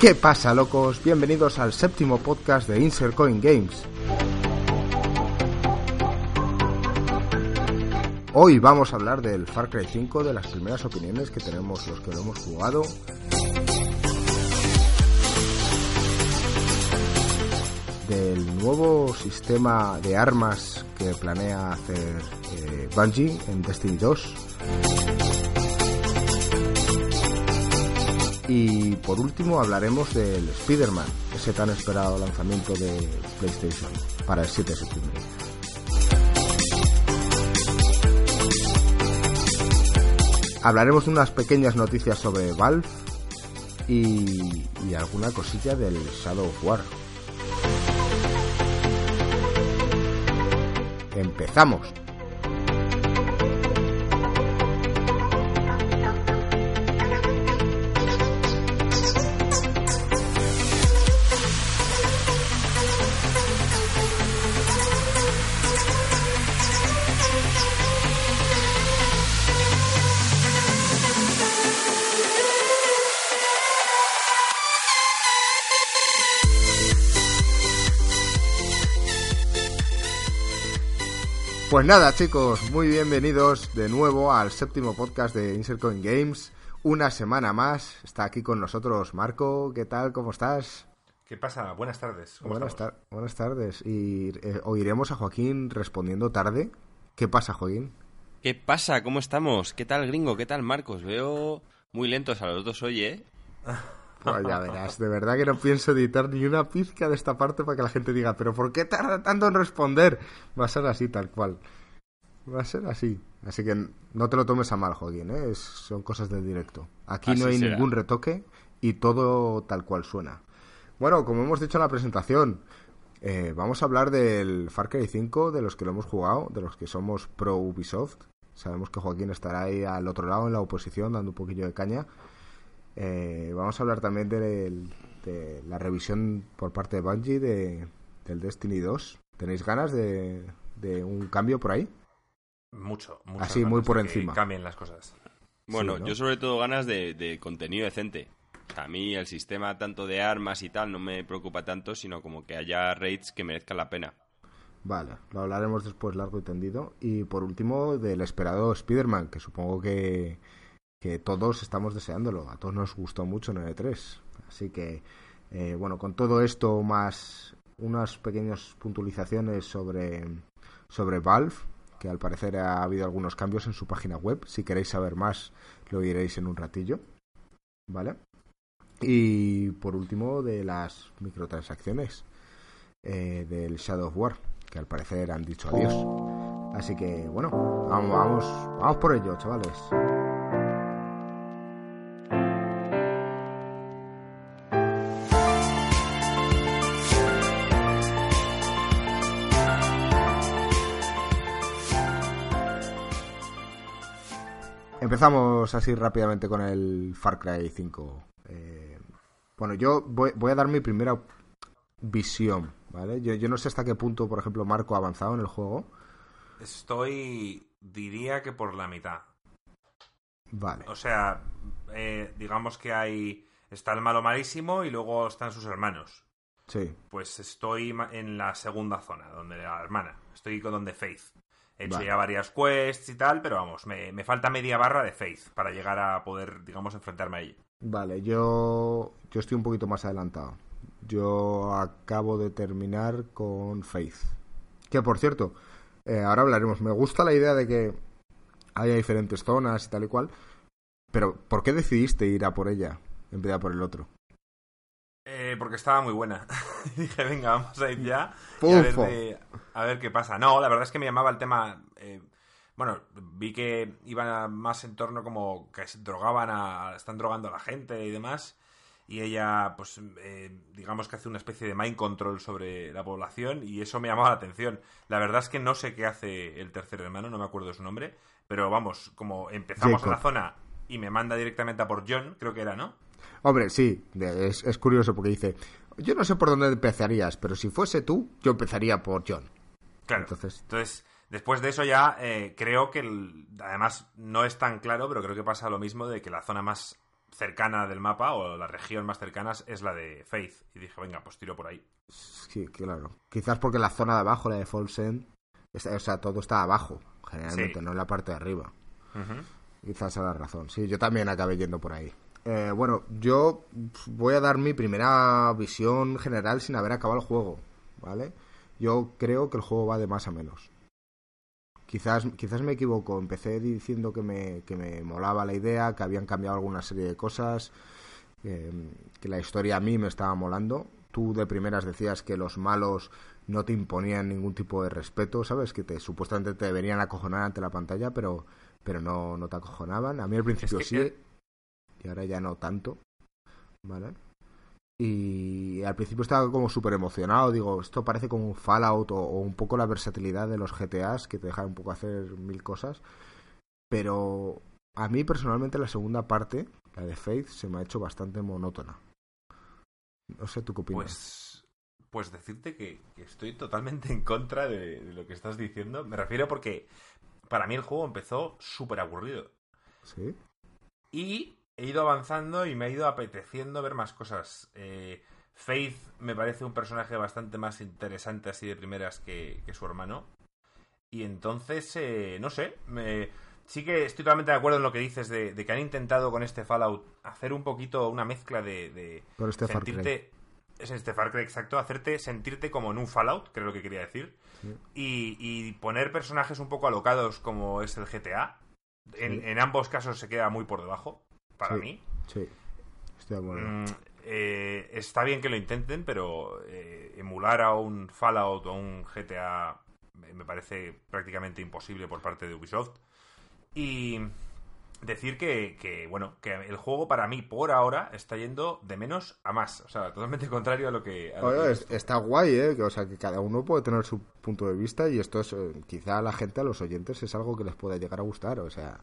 ¿Qué pasa, locos? Bienvenidos al séptimo podcast de Insert Coin Games. Hoy vamos a hablar del Far Cry 5, de las primeras opiniones que tenemos los que lo hemos jugado. Del nuevo sistema de armas que planea hacer eh, Bungie en Destiny 2. Y por último hablaremos del Spider-Man, ese tan esperado lanzamiento de PlayStation para el 7 de septiembre. Hablaremos de unas pequeñas noticias sobre Valve y, y alguna cosilla del Shadow War. ¡Empezamos! Pues nada, chicos, muy bienvenidos de nuevo al séptimo podcast de Insert Coin Games. Una semana más. Está aquí con nosotros Marco. ¿Qué tal? ¿Cómo estás? ¿Qué pasa? Buenas tardes. ¿Cómo Buenas, tar- buenas tardes. Y eh, oiremos a Joaquín respondiendo tarde. ¿Qué pasa, Joaquín? ¿Qué pasa? ¿Cómo estamos? ¿Qué tal, gringo? ¿Qué tal, Marcos? Veo muy lentos a los dos hoy, ¿eh? Pues ya verás, de verdad que no pienso editar ni una pizca de esta parte para que la gente diga, pero ¿por qué tarda tanto en responder? Va a ser así, tal cual. Va a ser así. Así que no te lo tomes a mal, Joaquín, ¿eh? Es- son cosas del directo. Aquí no hay será. ningún retoque y todo tal cual suena. Bueno, como hemos dicho en la presentación, eh, vamos a hablar del Far Cry 5, de los que lo hemos jugado, de los que somos pro Ubisoft. Sabemos que Joaquín estará ahí al otro lado, en la oposición, dando un poquillo de caña. Eh, vamos a hablar también del- de, la revisión por parte de Bungie de, del Destiny 2. ¿Tenéis ganas de, de un cambio por ahí? Mucho, mucho. Así, muy por encima. cambien las cosas. Bueno, Sí, ¿no? yo sobre todo ganas de, de contenido decente. O sea, a mí el sistema tanto de armas y tal no me preocupa tanto, sino como que haya raids que merezcan la pena. Vale, lo hablaremos después largo y tendido. Y por último, del esperado Spider-Man, que supongo que, que todos estamos deseándolo. A todos nos gustó mucho en E3. Así que, eh, bueno, con todo esto más unas pequeñas puntualizaciones sobre, sobre Valve, que al parecer ha habido algunos cambios en su página web. Si queréis saber más, lo oiréis en un ratillo. ¿Vale? Y por último, de las microtransacciones eh, del Shadow of War, que al parecer han dicho adiós. Así que, bueno, vamos, vamos, vamos por ello, chavales. Empezamos así rápidamente con el Far Cry 5. Eh, bueno, yo voy, voy a dar mi primera visión, ¿vale? Yo, yo no sé hasta qué punto, por ejemplo, Marco ha avanzado en el juego. Estoy, diría que por la mitad. Vale. O sea, eh, digamos que hay... Está el malo malísimo y luego están sus hermanos. Sí, Pues estoy en la segunda zona, donde la hermana. Estoy con donde Faith. He hecho Vale. ya varias quests y tal, pero vamos, me, me falta media barra de Faith para llegar a poder, digamos, enfrentarme a ella. vale, yo, yo estoy un poquito más adelantado. Yo acabo de terminar con Faith. Que por cierto, eh, ahora hablaremos. Me gusta la idea de que haya diferentes zonas y tal y cual. Pero, ¿por qué decidiste ir a por ella en vez de a por el otro? Eh, porque estaba muy buena. Dije, venga, vamos a ir ya. y a, ver Pufo. de- a ver qué pasa. No, la verdad es que me llamaba el tema. eh, bueno, vi que iban más en torno como que se drogaban a. están drogando a la gente y demás. Y ella, pues, eh, digamos que hace una especie de mind control sobre la población. Y eso me llamaba la atención. La verdad es que no sé qué hace el tercer hermano, no me acuerdo su nombre. Pero vamos, como empezamos Jacob. en la zona y me manda directamente a por John, creo que era, ¿no? Hombre, sí, es, es curioso porque dice, yo no sé por dónde empezarías, pero si fuese tú, yo empezaría por John. Claro. Entonces- Entonces, después de eso ya eh, creo que, el- además, no es tan claro, pero creo que pasa lo mismo de que la zona más cercana del mapa o la región más cercana es la de Faith. Y dije, venga, pues tiro por ahí. Sí, claro. Quizás porque la zona de abajo, la de Falls End, o sea, todo está abajo, generalmente, no en la parte de arriba. Quizás sea la razón. Sí, yo también acabé yendo por ahí. Eh, bueno, yo voy a dar mi primera visión general sin haber acabado el juego, ¿vale? Yo creo que el juego va de más a menos. Quizás, quizás me equivoco. Empecé diciendo que me, que me molaba la idea, que habían cambiado alguna serie de cosas, que la historia a mí me estaba molando. Tú de primeras decías que los malos no te imponían ningún tipo de respeto, ¿sabes? Que te supuestamente te deberían acojonar ante la pantalla, pero, pero no, no te acojonaban. A mí al principio sí, y ahora ya no tanto, ¿vale? Y al principio estaba como súper emocionado, digo, esto parece como un Fallout o, un poco la versatilidad de los GTAs que te dejan un poco hacer mil cosas. Pero a mí personalmente la segunda parte, la de Faith, se me ha hecho bastante monótona. No sé, ¿tú qué opinas? Pues, pues decirte que, estoy totalmente en contra de, de, lo que estás diciendo. Me refiero porque para mí el juego empezó súper aburrido. ¿Sí? Y he ido avanzando y me ha ido apeteciendo ver más cosas. Eh, Faith me parece un personaje bastante más interesante así de primeras que, su hermano. Y entonces, eh, no sé, me, sí que estoy totalmente de acuerdo en lo que dices de, que han intentado con este Fallout hacer un poquito una mezcla de, de este sentirte... Es este Far Cry, exacto, hacerte sentirte como en un Fallout, creo que quería decir. Y, poner personajes un poco alocados como es el GTA. en, ambos casos se queda muy por debajo para mí. Sí, estoy de acuerdo. Mm, eh, está bien que lo intenten, pero eh, emular a un Fallout o un GTA me parece prácticamente imposible por parte de Ubisoft. Y decir que, bueno, que el juego para mí por ahora está yendo de menos a más. O sea, totalmente contrario a lo que... está guay, ¿eh? o sea, que cada uno puede tener su punto de vista y esto es, eh, quizá a la gente, a los oyentes, es algo que les puede llegar a gustar. O sea,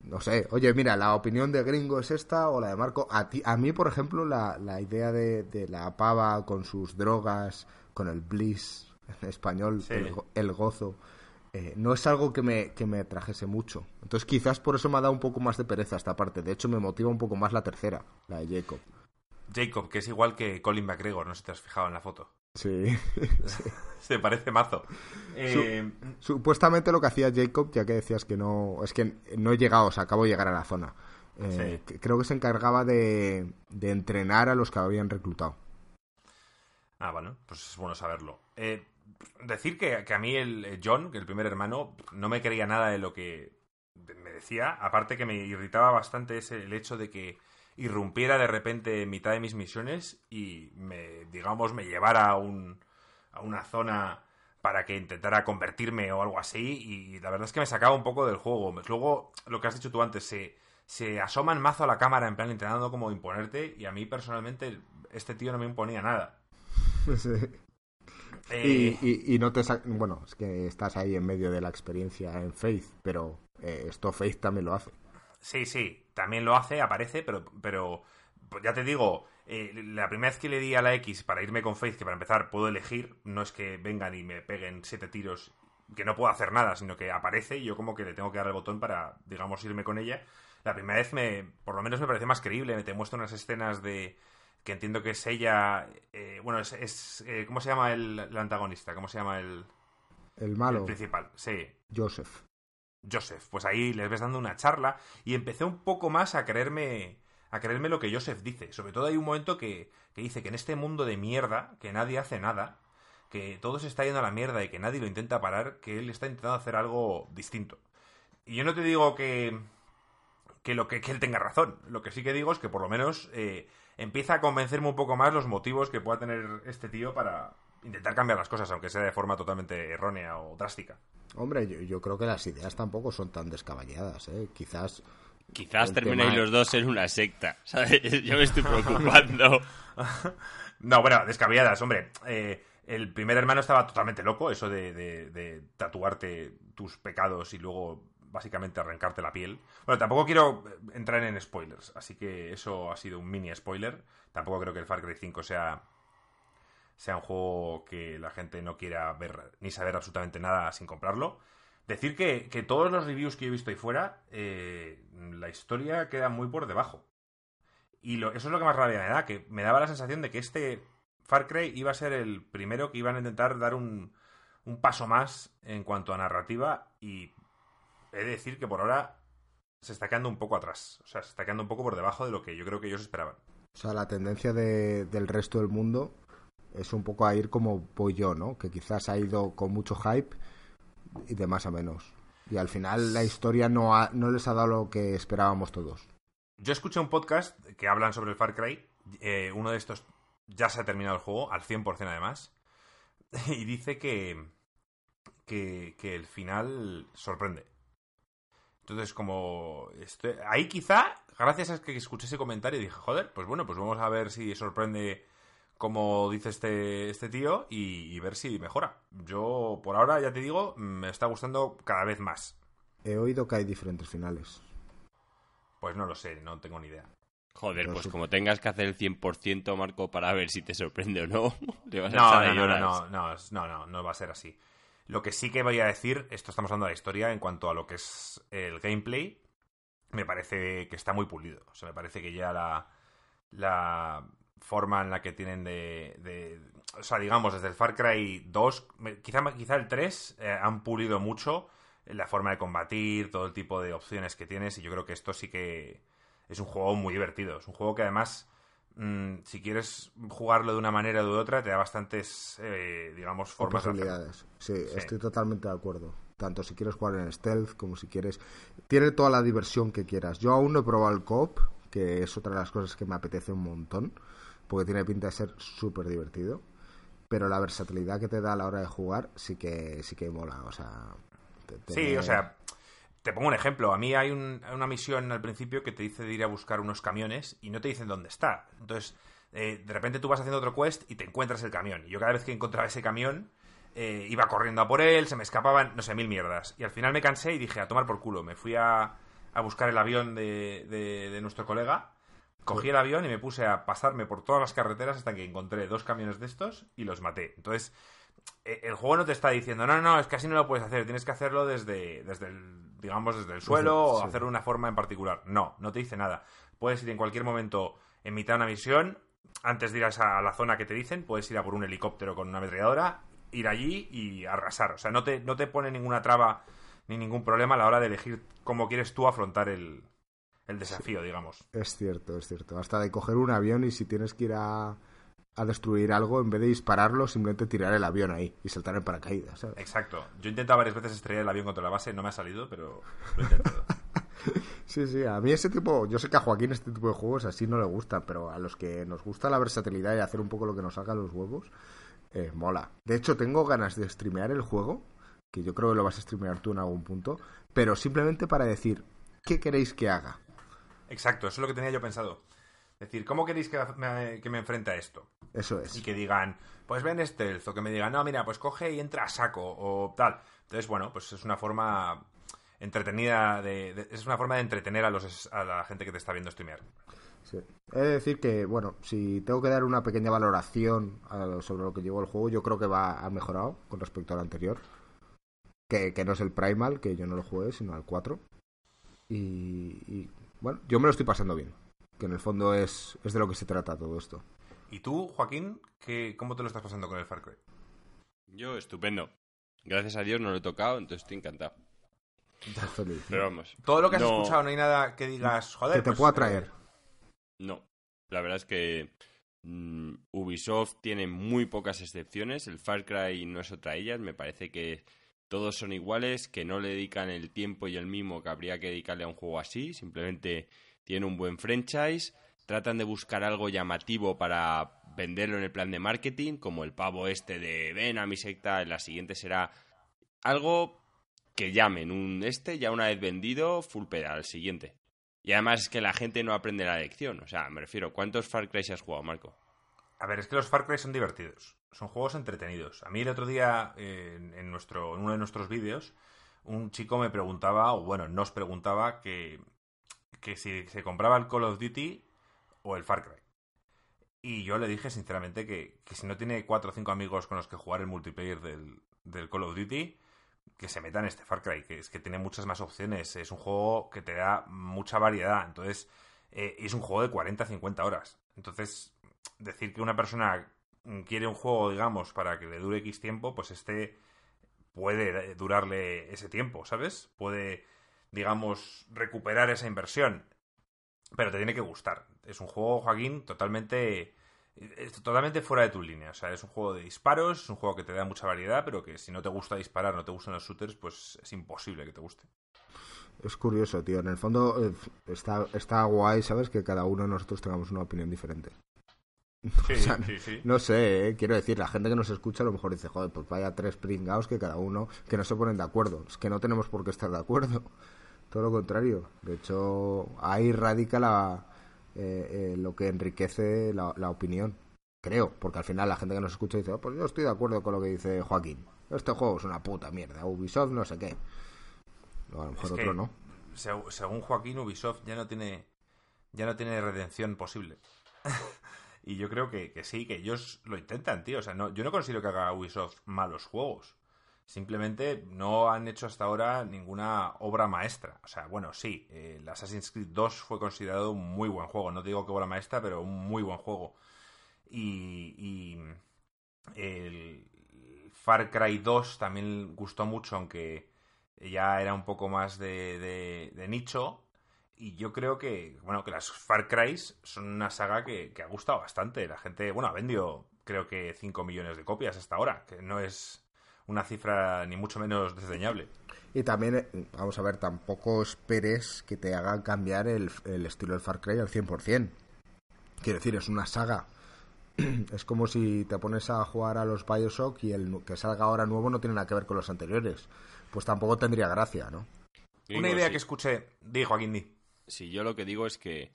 no sé, oye, mira, la opinión de Gringo es esta o la de Marco. A, ti, a mí, por ejemplo, la, la idea de, de, la pava con sus drogas, con el bliss en español, el, gozo, eh, no es algo que me, que me trajese mucho. Entonces, quizás por eso me ha dado un poco más de pereza esta parte. De hecho, me motiva un poco más la tercera, la de Jacob. Jacob, que es igual que Colin McGregor, no sé si te has fijado en la foto. Sí. Se parece mazo. Eh, supuestamente lo que hacía Jacob, ya que decías que no. Es que no he llegado, o sea, acabo de llegar a la zona. Eh, creo que se encargaba de, entrenar a los que habían reclutado. Ah, bueno, pues es bueno saberlo. Eh, decir que, que, a mí el John, que el primer hermano, no me creía nada de lo que me decía. Aparte que me irritaba bastante ese, el hecho de que irrumpiera de repente en mitad de mis misiones y me, digamos, me llevara a, un, a una zona para que intentara convertirme o algo así y la verdad es que me sacaba un poco del juego. Luego, lo que has dicho tú antes, se, se asoman mazo a la cámara en plan intentando como imponerte y a mí personalmente este tío no me imponía nada. Eh, y, y, no te bueno es que estás ahí en medio de la experiencia en Faith pero eh, esto Faith también lo hace Sí, sí, también lo hace, aparece, pero, pero pues ya te digo, eh, la primera vez que le di a la X para irme con Faith, que para empezar puedo elegir, no es que vengan y me peguen siete tiros, que no puedo hacer nada, sino que aparece y yo como que le tengo que dar el botón para, digamos, irme con ella. La primera vez me, por lo menos me parece más creíble, te muestra unas escenas de que entiendo que es ella, eh, bueno, es, eh, ¿cómo se llama el, el, antagonista? ¿Cómo se llama el... El malo. El principal, sí. Joseph. Joseph. Pues ahí les ves dando una charla y empecé un poco más a creerme a creerme lo que Joseph dice. Sobre todo hay un momento que, que dice que en este mundo de mierda, que nadie hace nada, que todo se está yendo a la mierda y que nadie lo intenta parar, que él está intentando hacer algo distinto. Y yo no te digo que, que, lo que, que él tenga razón. Lo que sí que digo es que por lo menos eh, empieza a convencerme un poco más los motivos que pueda tener este tío para intentar cambiar las cosas, aunque sea de forma totalmente errónea o drástica. Hombre, yo, creo que las ideas tampoco son tan descaballadas, ¿eh? Quizás... Quizás terminéis los dos en una secta, ¿sabes? Yo me estoy preocupando. no, bueno, descabelladas, hombre. Eh, el primer hermano estaba totalmente loco, eso de, de, tatuarte tus pecados y luego básicamente arrancarte la piel. Bueno, tampoco quiero entrar en spoilers, así que eso ha sido un mini spoiler. Tampoco creo que el Far Cry 5 sea sea un juego que la gente no quiera ver ni saber absolutamente nada sin comprarlo. Decir que, todos los reviews que he visto ahí fuera, eh, la historia queda muy por debajo. Y eso es lo que más rabia me da, que me daba la sensación de que este Far Cry iba a ser el primero que iban a intentar dar un, un paso más en cuanto a narrativa y he de decir que por ahora se está quedando un poco atrás. O sea, se está quedando un poco por debajo de lo que yo creo que ellos esperaban. O sea, la tendencia de, del resto del mundo es un poco a ir como voy yo, ¿no? Que quizás ha ido con mucho hype y de más a menos. Y al final la historia no, ha, no les ha dado lo que esperábamos todos. Yo escuché un podcast que hablan sobre el Far Cry. Eh, uno de estos ya se ha terminado el juego, al 100% además. Y dice que, que, que el final sorprende. Entonces, como... Este, ahí quizá, gracias a que escuché ese comentario, dije, joder, pues bueno, pues vamos a ver si sorprende como dice este, este tío y, y ver si mejora. Yo, por ahora, ya te digo, me está gustando cada vez más. He oído que hay diferentes finales. Pues no lo sé, no tengo ni idea. Joder, Pero pues como tengas que hacer el 100%, Marco, para ver si te sorprende o no, le vas a No, echar no, no, no, no, no, no, no va a ser así. Lo que sí que voy a decir, esto estamos hablando de la historia, en cuanto a lo que es el gameplay, me parece que está muy pulido. O sea, me parece que ya la, la forma en la que tienen de, de- O sea, digamos, desde el Far Cry 2, me- quizá, quizá el 3, eh, han pulido mucho la forma de combatir, todo el tipo de opciones que tienes, y yo creo que esto sí que es un juego muy divertido. Es un juego que además mm, si quieres jugarlo de una manera o de otra, te da bastantes, eh, digamos, formas posibilidades. Sí, Sí. estoy totalmente de acuerdo. Tanto si quieres jugar en stealth como si quieres. Tiene toda la diversión que quieras. Yo aún no he probado el coop, que es otra de las cosas que me apetece un montón, porque tiene pinta de ser súper divertido. Pero la versatilidad que te da a la hora de jugar sí que sí que mola. O sea. te- Sí, tener- o sea, te pongo un ejemplo. A mí hay un- una misión al principio que te dice de ir a buscar unos camiones y no te dicen dónde está. Entonces, eh, de repente tú vas haciendo otro quest y te encuentras el camión. Y yo cada vez que encontraba ese camión, eh, iba corriendo a por él, se me escapaban, no sé, mil mierdas. Y al final me cansé y dije, a tomar por culo. Me fui a, a buscar el avión de- de nuestro colega. Cogí el avión y me puse a pasarme por todas las carreteras hasta que encontré dos camiones de estos y los maté. Entonces, eh, el juego no te está diciendo, no, no, es que así no lo puedes hacer, tienes que hacerlo desde, desde el, digamos, desde el suelo o sí. hacerlo de una forma en particular. No, no te dice nada. Puedes ir en cualquier momento en mitad de una misión, antes de ir a, esa- a la zona que te dicen, puedes ir a por un helicóptero con una ametralladora, ir allí y arrasar. O sea, no te, no te pone ninguna traba ni ningún problema a la hora de elegir cómo quieres tú afrontar el, el desafío, digamos. Es cierto, es cierto. Hasta de coger un avión y si tienes que ir a, a destruir algo, en vez de dispararlo, simplemente tirar el avión ahí y saltar en paracaídas. ¿sabes? Exacto. Yo he intentado varias veces estrellar el avión contra la base, no me ha salido, pero lo he intentado. Sí, sí, a mí ese tipo, yo sé que a Joaquín este tipo de juegos así no le gustan, pero a los que nos gusta la versatilidad y hacer un poco lo que nos haga los huevos, eh, mola. De hecho, tengo ganas de streamear el juego, que yo creo que lo vas a streamear tú en algún punto, pero simplemente para decir, ¿qué queréis que haga? Exacto, eso es lo que tenía yo pensado. Es decir, ¿cómo queréis que me, que me enfrente a esto? Eso es. Y que digan, pues ven stealth, o que me digan, no, mira, pues coge y entra a saco, o tal. Entonces, bueno, pues es una forma entretenida de, de- es una forma de entretener a los a la gente que te está viendo streamear. Sí. He de decir que, bueno, si tengo que dar una pequeña valoración a- sobre lo que llevó el juego, yo creo que va ha mejorado con respecto al anterior. Que, que no es el Primal, que yo no lo jugué, sino al 4. Y, y, bueno, yo me lo estoy pasando bien. Que en el fondo es, es de lo que se trata todo esto. ¿Y tú, Joaquín, qué, cómo te lo estás pasando con el Far Cry? Yo, estupendo. Gracias a Dios no lo he tocado, entonces estoy encantado. Pero vamos. Todo lo que has no- escuchado, no hay nada que digas, joder. que te pues, pueda eh, traer. No, la verdad es que mm, Ubisoft tiene muy pocas excepciones. El Far Cry no es otra de ellas. Me parece que todos son iguales, que no le dedican el tiempo y el mimo que habría que dedicarle a un juego así. Simplemente tienen un buen franchise. Tratan de buscar algo llamativo para venderlo en el plan de marketing, como el pavo este de ven a mi secta. En la siguiente será algo que llamen un este ya una vez vendido, full pedal, al siguiente. Y además es que la gente no aprende la lección. O sea, me refiero, ¿cuántos Far Cry has jugado, Marco? A ver, es que los Far Cry son divertidos. Son juegos entretenidos. A mí el otro día, en, nuestro, en uno de nuestros vídeos, un chico me preguntaba, o bueno, nos preguntaba que, que si se compraba el Call of Duty o el Far Cry. Y yo le dije sinceramente que, que si no tiene cuatro o cinco amigos con los que jugar el multiplayer del, del Call of Duty, que se meta en este Far Cry, que es que tiene muchas más opciones. Es un juego que te da mucha variedad. Entonces, eh, es un juego de 40-50 horas. Entonces, decir que una persona quiere un juego, digamos, para que le dure X tiempo, pues este puede durarle ese tiempo, ¿sabes? Puede, digamos, recuperar esa inversión. Pero te tiene que gustar. Es un juego, Joaquín, totalmente totalmente fuera de tu línea. O sea, es un juego de disparos, es un juego que te da mucha variedad, pero que si no te gusta disparar, no te gustan los shooters, pues es imposible que te guste. Es curioso, tío. En el fondo eh, está, está guay, ¿sabes? Que cada uno de nosotros tengamos una opinión diferente. Sí, sí, sí. No sé, eh, quiero decir, la gente que nos escucha a lo mejor dice, joder, pues vaya tres pringados que cada uno, que no se ponen de acuerdo. Es que no tenemos por qué estar de acuerdo. Todo lo contrario. De hecho, ahí radica la, eh, lo que enriquece la, opinión. Creo, porque al final la gente que nos escucha dice, oh, pues yo estoy de acuerdo con lo que dice Joaquín. Este juego es una puta mierda. Ubisoft no sé qué. a lo mejor otro no. Según Joaquín, Ubisoft ya no tiene ya no tiene redención posible. y yo creo que, que, sí, que ellos lo intentan, tío. O sea, no, yo no considero que haga Ubisoft malos juegos. Simplemente no han hecho hasta ahora ninguna obra maestra. O sea, bueno, sí, el Assassin's Creed 2 fue considerado un muy buen juego. No digo que obra maestra, pero un muy buen juego. Y, el Far Cry 2 también gustó mucho, aunque ya era un poco más de, nicho. Y yo creo que, bueno, que las Far Cry son una saga que, que ha gustado bastante. La gente, bueno, ha vendido creo que 5 millones de copias hasta ahora, que no es una cifra ni mucho menos desdeñable. Y también, eh, vamos a ver, tampoco esperes que te haga cambiar el, estilo del Far Cry al 100%. Quiero decir, es una saga. Es como si te pones a jugar a los Bioshock y el que salga ahora nuevo no tiene nada que ver con los anteriores. Pues tampoco tendría gracia, ¿no? una idea que escuché, dijo Joaquín Di. Sí, yo lo que digo es que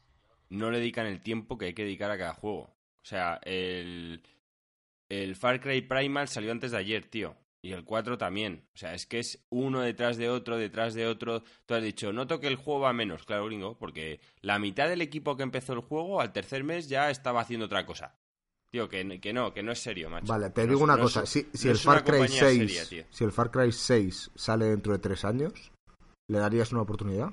no le dedican el tiempo que hay que dedicar a cada juego. O sea, el, el Far Cry Primal salió antes de ayer, tío. Y el 4 también. O sea, es que es uno detrás de otro, detrás de otro. Tú has dicho, noto que el juego va menos, claro, gringo, porque la mitad del equipo que empezó el juego al tercer mes ya estaba haciendo otra cosa. Tío, que, que no, que no es serio, macho. Vale, te digo una cosa. si, el Far Cry 6, si el Far Cry 6 sale dentro de tres años, ¿le darías una oportunidad?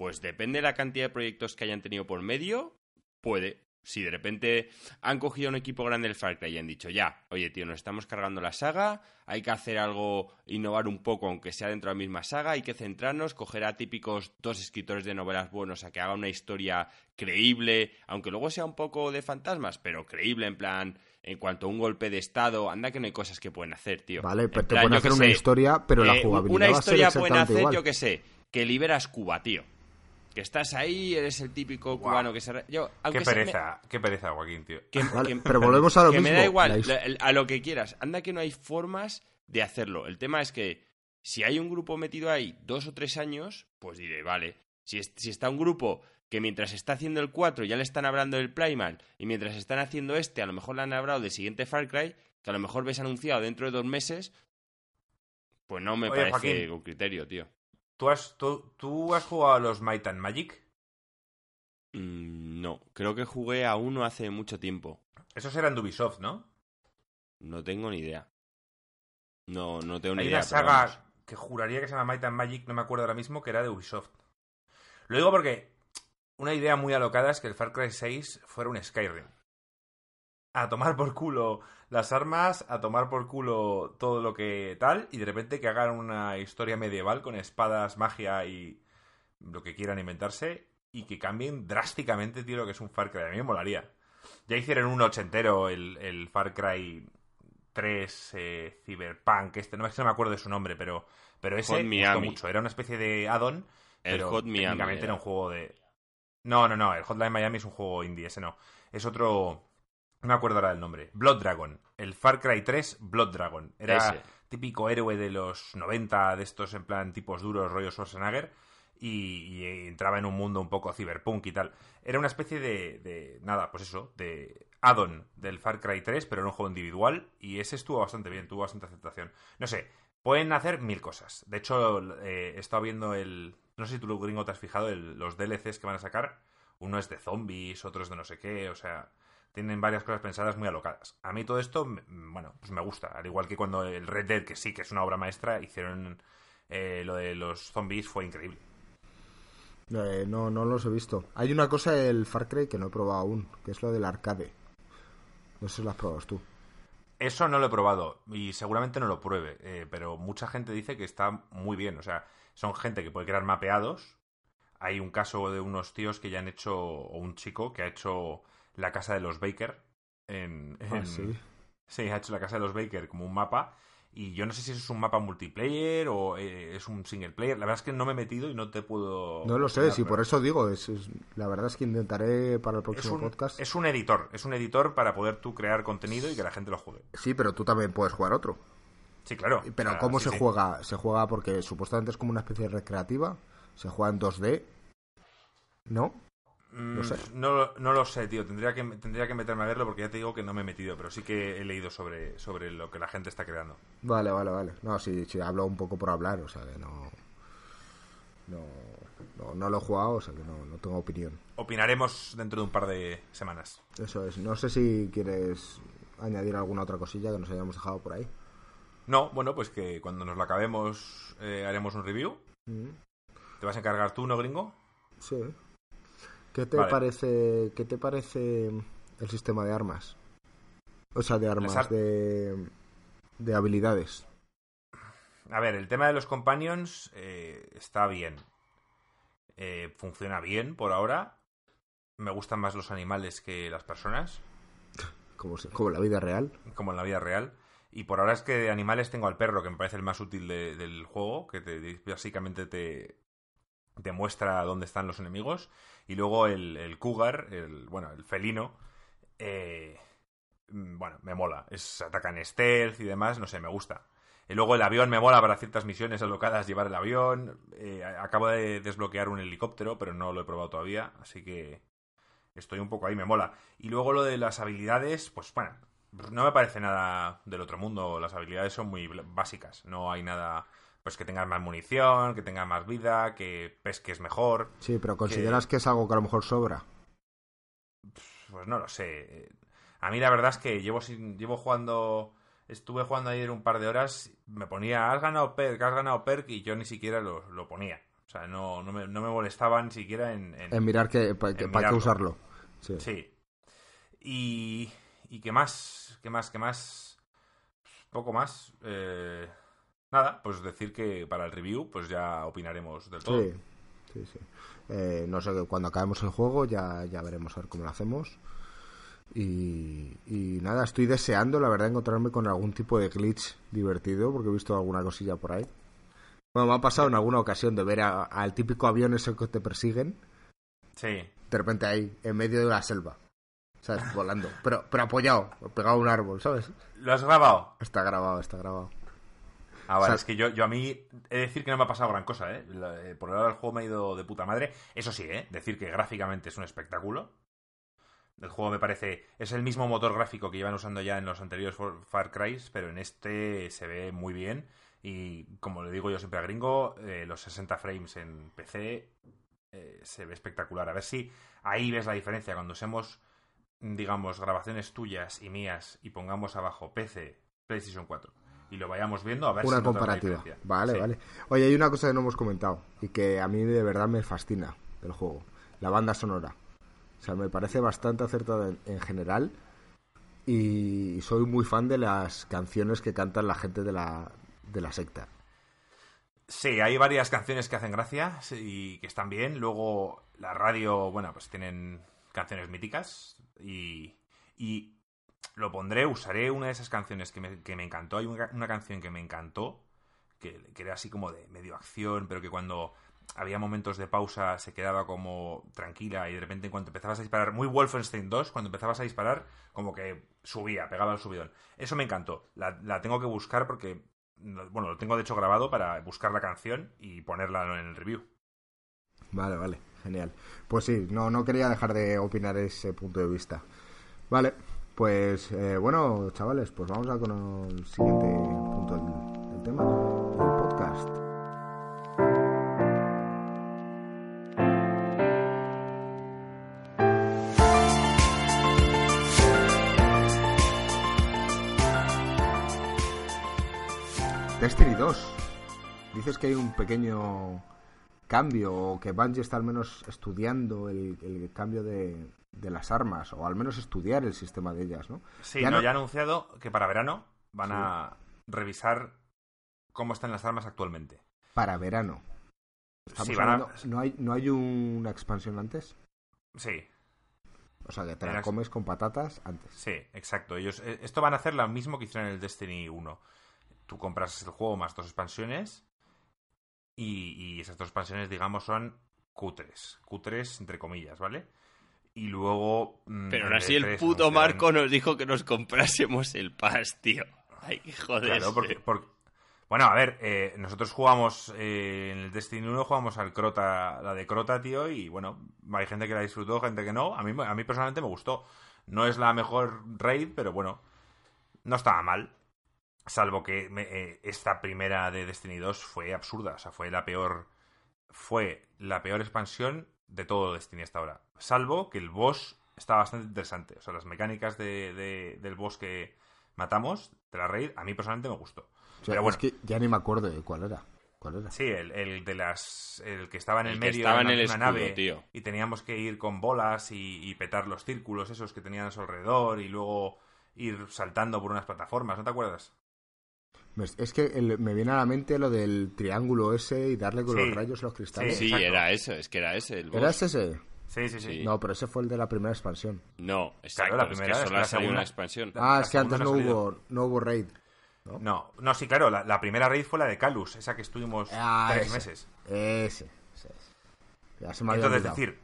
Pues depende de la cantidad de proyectos que hayan tenido por medio, puede. Si de repente han cogido un equipo grande del Far Cry y han dicho, ya, oye, tío, nos estamos cargando la saga, hay que hacer algo, innovar un poco, aunque sea dentro de la misma saga, hay que centrarnos, coger a típicos dos escritores de novelas buenos a que hagan una historia creíble, aunque luego sea un poco de fantasmas, pero creíble en plan, en cuanto a un golpe de estado, anda que no hay cosas que pueden hacer, tío. Vale, pero te pueden hacer una historia, pero la eh, jugabilidad Una historia va a ser pueden hacer, igual. yo que sé, que liberas Cuba, tío que estás ahí, eres el típico cubano que se... Yo, qué pereza, qué pereza, Joaquín, tío. pero volvemos a lo que mismo. me da igual, a lo que quieras. Anda que no hay formas de hacerlo. El tema es que si hay un grupo metido ahí dos o tres años, pues diré, vale. Si, si está un grupo que mientras está haciendo el 4 ya le están hablando del Playman y mientras están haciendo este a lo mejor le han hablado del siguiente Far Cry, que a lo mejor ves anunciado dentro de dos meses, pues no me parece un criterio, tío. ¿Tú has, tú, has jugado a los Might and Magic? Mm, no, creo que jugué a uno hace mucho tiempo. Esos eran de Ubisoft, ¿no? No tengo ni idea. No, no tengo ni idea. Hay una saga que juraría que se llama Might and Magic, no me acuerdo ahora mismo, que era de Ubisoft. Lo digo porque una idea muy alocada es que el Far Cry 6 fuera un Skyrim. A tomar por culo las armas, a tomar por culo todo lo que tal, y de repente que hagan una historia medieval con espadas, magia y lo que quieran inventarse, y que cambien drásticamente, tío, lo que es un Far Cry. A mí me molaría. Ya hicieron un ochentero, el, el Far Cry 3 eh, Cyberpunk, este, no, me acuerdo de su nombre, pero, pero ese me gustó mucho. Era una especie de add-on, pero Hot técnicamente era un juego de... No, no, no, el Hotline Miami es un juego indie, ese no. Es otro no me acuerdo ahora del nombre. Blood Dragon. El Far Cry 3 Blood Dragon. Era típico héroe de los 90, de estos en plan tipos duros, rollo Schwarzenegger. Y, entraba en un mundo un poco cyberpunk y tal. Era una especie de, nada, pues eso, de add-on del Far Cry 3, pero en un juego individual. Y ese estuvo bastante bien, tuvo bastante aceptación. No sé, pueden hacer mil cosas. De hecho, eh, he estado viendo el. No sé si tú, gringo, te has fijado, los DLCs que van a sacar. Uno es de zombies, otro es de no sé qué, o sea tienen varias cosas pensadas muy alocadas. A mí todo esto, bueno, pues me gusta. Al igual que cuando el Red Dead, que sí que es una obra maestra, hicieron eh, lo de los zombies, fue increíble. Eh, no, no los he visto. Hay una cosa del Far Cry que no he probado aún, que es lo del arcade. No sé si lo has probado tú. Eso no lo he probado y seguramente no lo pruebe, eh, pero mucha gente dice que está muy bien. O sea, son gente que puede crear mapeados. Hay un caso de unos tíos que ya han hecho, o un chico que ha hecho la casa de los Baker. En, Ah, en- sí. Sí, ha hecho la casa de los Baker como un mapa. Y yo no sé si eso es un mapa multiplayer o eh, es un single player. La verdad es que no me he metido y no te puedo. No lo sé, si pero por eso digo, es, es- la verdad es que intentaré para el Es próximo un, podcast. es un editor, es un editor para poder tú crear contenido y que la gente lo juegue. Sí, pero tú también puedes jugar otro. Sí, claro. Pero Ah, ¿cómo sí, se sí. juega? Se juega porque supuestamente es como una especie de recreativa. Se juega en 2D. ¿No? Mm, No sé. No, no lo sé, tío. Tendría que, tendría que meterme a verlo porque ya te digo que no me he metido, pero sí que he leído sobre, sobre lo que la gente está creando. Vale, vale, vale. No, sí, sí, hablo un poco por hablar, o sea que no. No, no, no lo he jugado, o sea que no, no tengo opinión. Opinaremos dentro de un par de semanas. Eso es. No sé si quieres añadir alguna otra cosilla que nos hayamos dejado por ahí. No, bueno, pues que cuando nos lo acabemos eh, haremos un review. Mm, ¿Te vas a encargar tú, no gringo? Sí. ¿Qué te Vale. parece qué te parece el sistema de armas? O sea, de armas, ar- de, de habilidades. A ver, el tema de los companions eh, está bien. Eh, funciona bien por ahora. Me gustan más los animales que las personas, Como, como en la vida real. como en la vida real. Y por ahora es que de animales tengo al perro, que me parece el más útil de- del juego, que te, básicamente te, te muestra dónde están los enemigos. Y luego el, el cougar, el, bueno, el felino, eh, mm, bueno, me mola. Es, ataca en stealth y demás, no sé, me gusta. Y luego el avión me mola para ciertas misiones alocadas llevar el avión. Eh, acabo de desbloquear un helicóptero, pero no lo he probado todavía, así que estoy un poco ahí, me mola. Y luego lo de las habilidades, pues bueno, no me parece nada del otro mundo. Las habilidades son muy básicas. No hay nada, pues que tengas más munición, que tengas más vida, que pesques mejor. Sí, pero ¿consideras que es algo que a lo mejor sobra? Pues no lo sé. A mí la verdad es que llevo sin, llevo jugando. Estuve jugando ayer un par de horas. Me ponía, has ganado perk, has ganado perk, y yo ni siquiera lo, lo ponía. O sea, no, no, me, no me molestaba ni siquiera en. en- En mirar que, para qué usarlo. Sí. Sí. Y. ¿Y qué más? ¿Qué más? ¿Qué más? Poco más. Eh, nada, pues decir que para el review, pues ya opinaremos del todo. Sí, sí, sí. Eh, no sé, cuando acabemos el juego ya, ya veremos a ver cómo lo hacemos. Y, y nada, estoy deseando, la verdad, encontrarme con algún tipo de glitch divertido, porque he visto alguna cosilla por ahí. Bueno, me ha pasado en alguna ocasión de ver al típico avión ese que te persiguen, Sí. de repente ahí, en medio de la selva, ¿sabes? Volando, pero, pero apoyado, pegado a un árbol, ¿sabes? ¿Lo has grabado? Está grabado, está grabado. Ah, vale, O sea- es que yo, yo a mí he de decir que no me ha pasado gran cosa, ¿eh? Eh, Por ahora el juego me ha ido de puta madre. Eso sí, ¿eh? Decir que gráficamente es un espectáculo. El juego me parece... Es el mismo motor gráfico que llevan usando ya en los anteriores Far Cry, pero en este se ve muy bien. Y como le digo yo siempre a Gringo, eh, los 60 frames en PC eh, se ve espectacular. A ver si ahí ves la diferencia cuando usemos, digamos, grabaciones tuyas y mías y pongamos abajo PC, PlayStation 4 y lo vayamos viendo a ver Una si comparativa. Vale, Sí. vale. Oye, hay una cosa que no hemos comentado y que a mí de verdad me fascina del juego. La banda sonora. O sea, me parece bastante acertada en, en general y soy muy fan de las canciones que cantan la gente de la, de la secta. Sí, hay varias canciones que hacen gracia y que están bien. Luego la radio, bueno, pues tienen canciones míticas y, y lo pondré, usaré una de esas canciones que me, que me encantó. Hay una, canción que me encantó, que, era así como de medio acción, pero que cuando había momentos de pausa se quedaba como tranquila y de repente en cuanto empezabas a disparar, muy Wolfenstein 2, cuando empezabas a disparar, como que subía, pegaba el subidón. Eso me encantó. La, la tengo que buscar porque, no- bueno, lo tengo de hecho grabado para buscar la canción y ponerla en el review. Vale, vale, genial. Pues sí, no, no quería dejar de opinar ese punto de vista. Vale, pues eh, bueno, chavales, pues vamos a con el siguiente punto del, tema, del podcast. Destiny 2. Dices que hay un pequeño cambio o que Bungie está al menos estudiando el cambio de, de, las armas o al menos estudiar el sistema de ellas, ¿no? Sí, ya, no, ya ha anunciado que para verano van a revisar cómo están las armas actualmente. Para verano. Sí, van a... ¿no, hay, ¿No hay una expansión antes? Sí. O sea, que te la comes con patatas antes. Sí, exacto. Ellos, eh, esto van a hacer lo mismo que hicieron en el Destiny 1. Tú compras el juego más dos expansiones y, y esas dos expansiones, digamos, son cutres. Cutres, entre comillas, ¿vale? Y luego... Mm, Pero ahora sí el puto Marco nos dijo que nos comprásemos el pas, tío. Ay, joder. Claro, porque, Bueno, a ver, eh, nosotros jugamos eh, en el Destiny 1, jugamos al Crota, la de Crota, tío, y bueno, hay gente que la disfrutó, gente que no. A mí, a mí personalmente me gustó. No es la mejor raid, pero bueno, no estaba mal. Salvo que eh, esta primera de Destiny 2 fue absurda, o sea, fue la peor. Fue la peor expansión de todo Destiny hasta ahora. Salvo que el boss está bastante interesante. O sea, las mecánicas de, del boss que matamos, de la raid, a mí personalmente me gustó. Pero bueno, es que ya ni me acuerdo de cuál era. ¿Cuál era? Sí, el, de las. El que estaba en el, el medio de en una, el nave. Tío. Y teníamos que ir con bolas y, petar los círculos esos que tenían a su alrededor y luego ir saltando por unas plataformas, ¿no te acuerdas? Es que me viene a la mente lo del triángulo ese y darle con los rayos los cristales. Sí, era eso, es que era ese. El ¿Era ese? Sí, sí, sí, No, pero ese fue el de la primera expansión. No, exacto, la primera, es que solo salido una expansión. ah, es que antes no hubo, no hubo raid. ¿no? no, sí, claro, la, primera raid fue la de Calus, esa que estuvimos ah, tres meses. Ese, Ya se me Entonces, decir,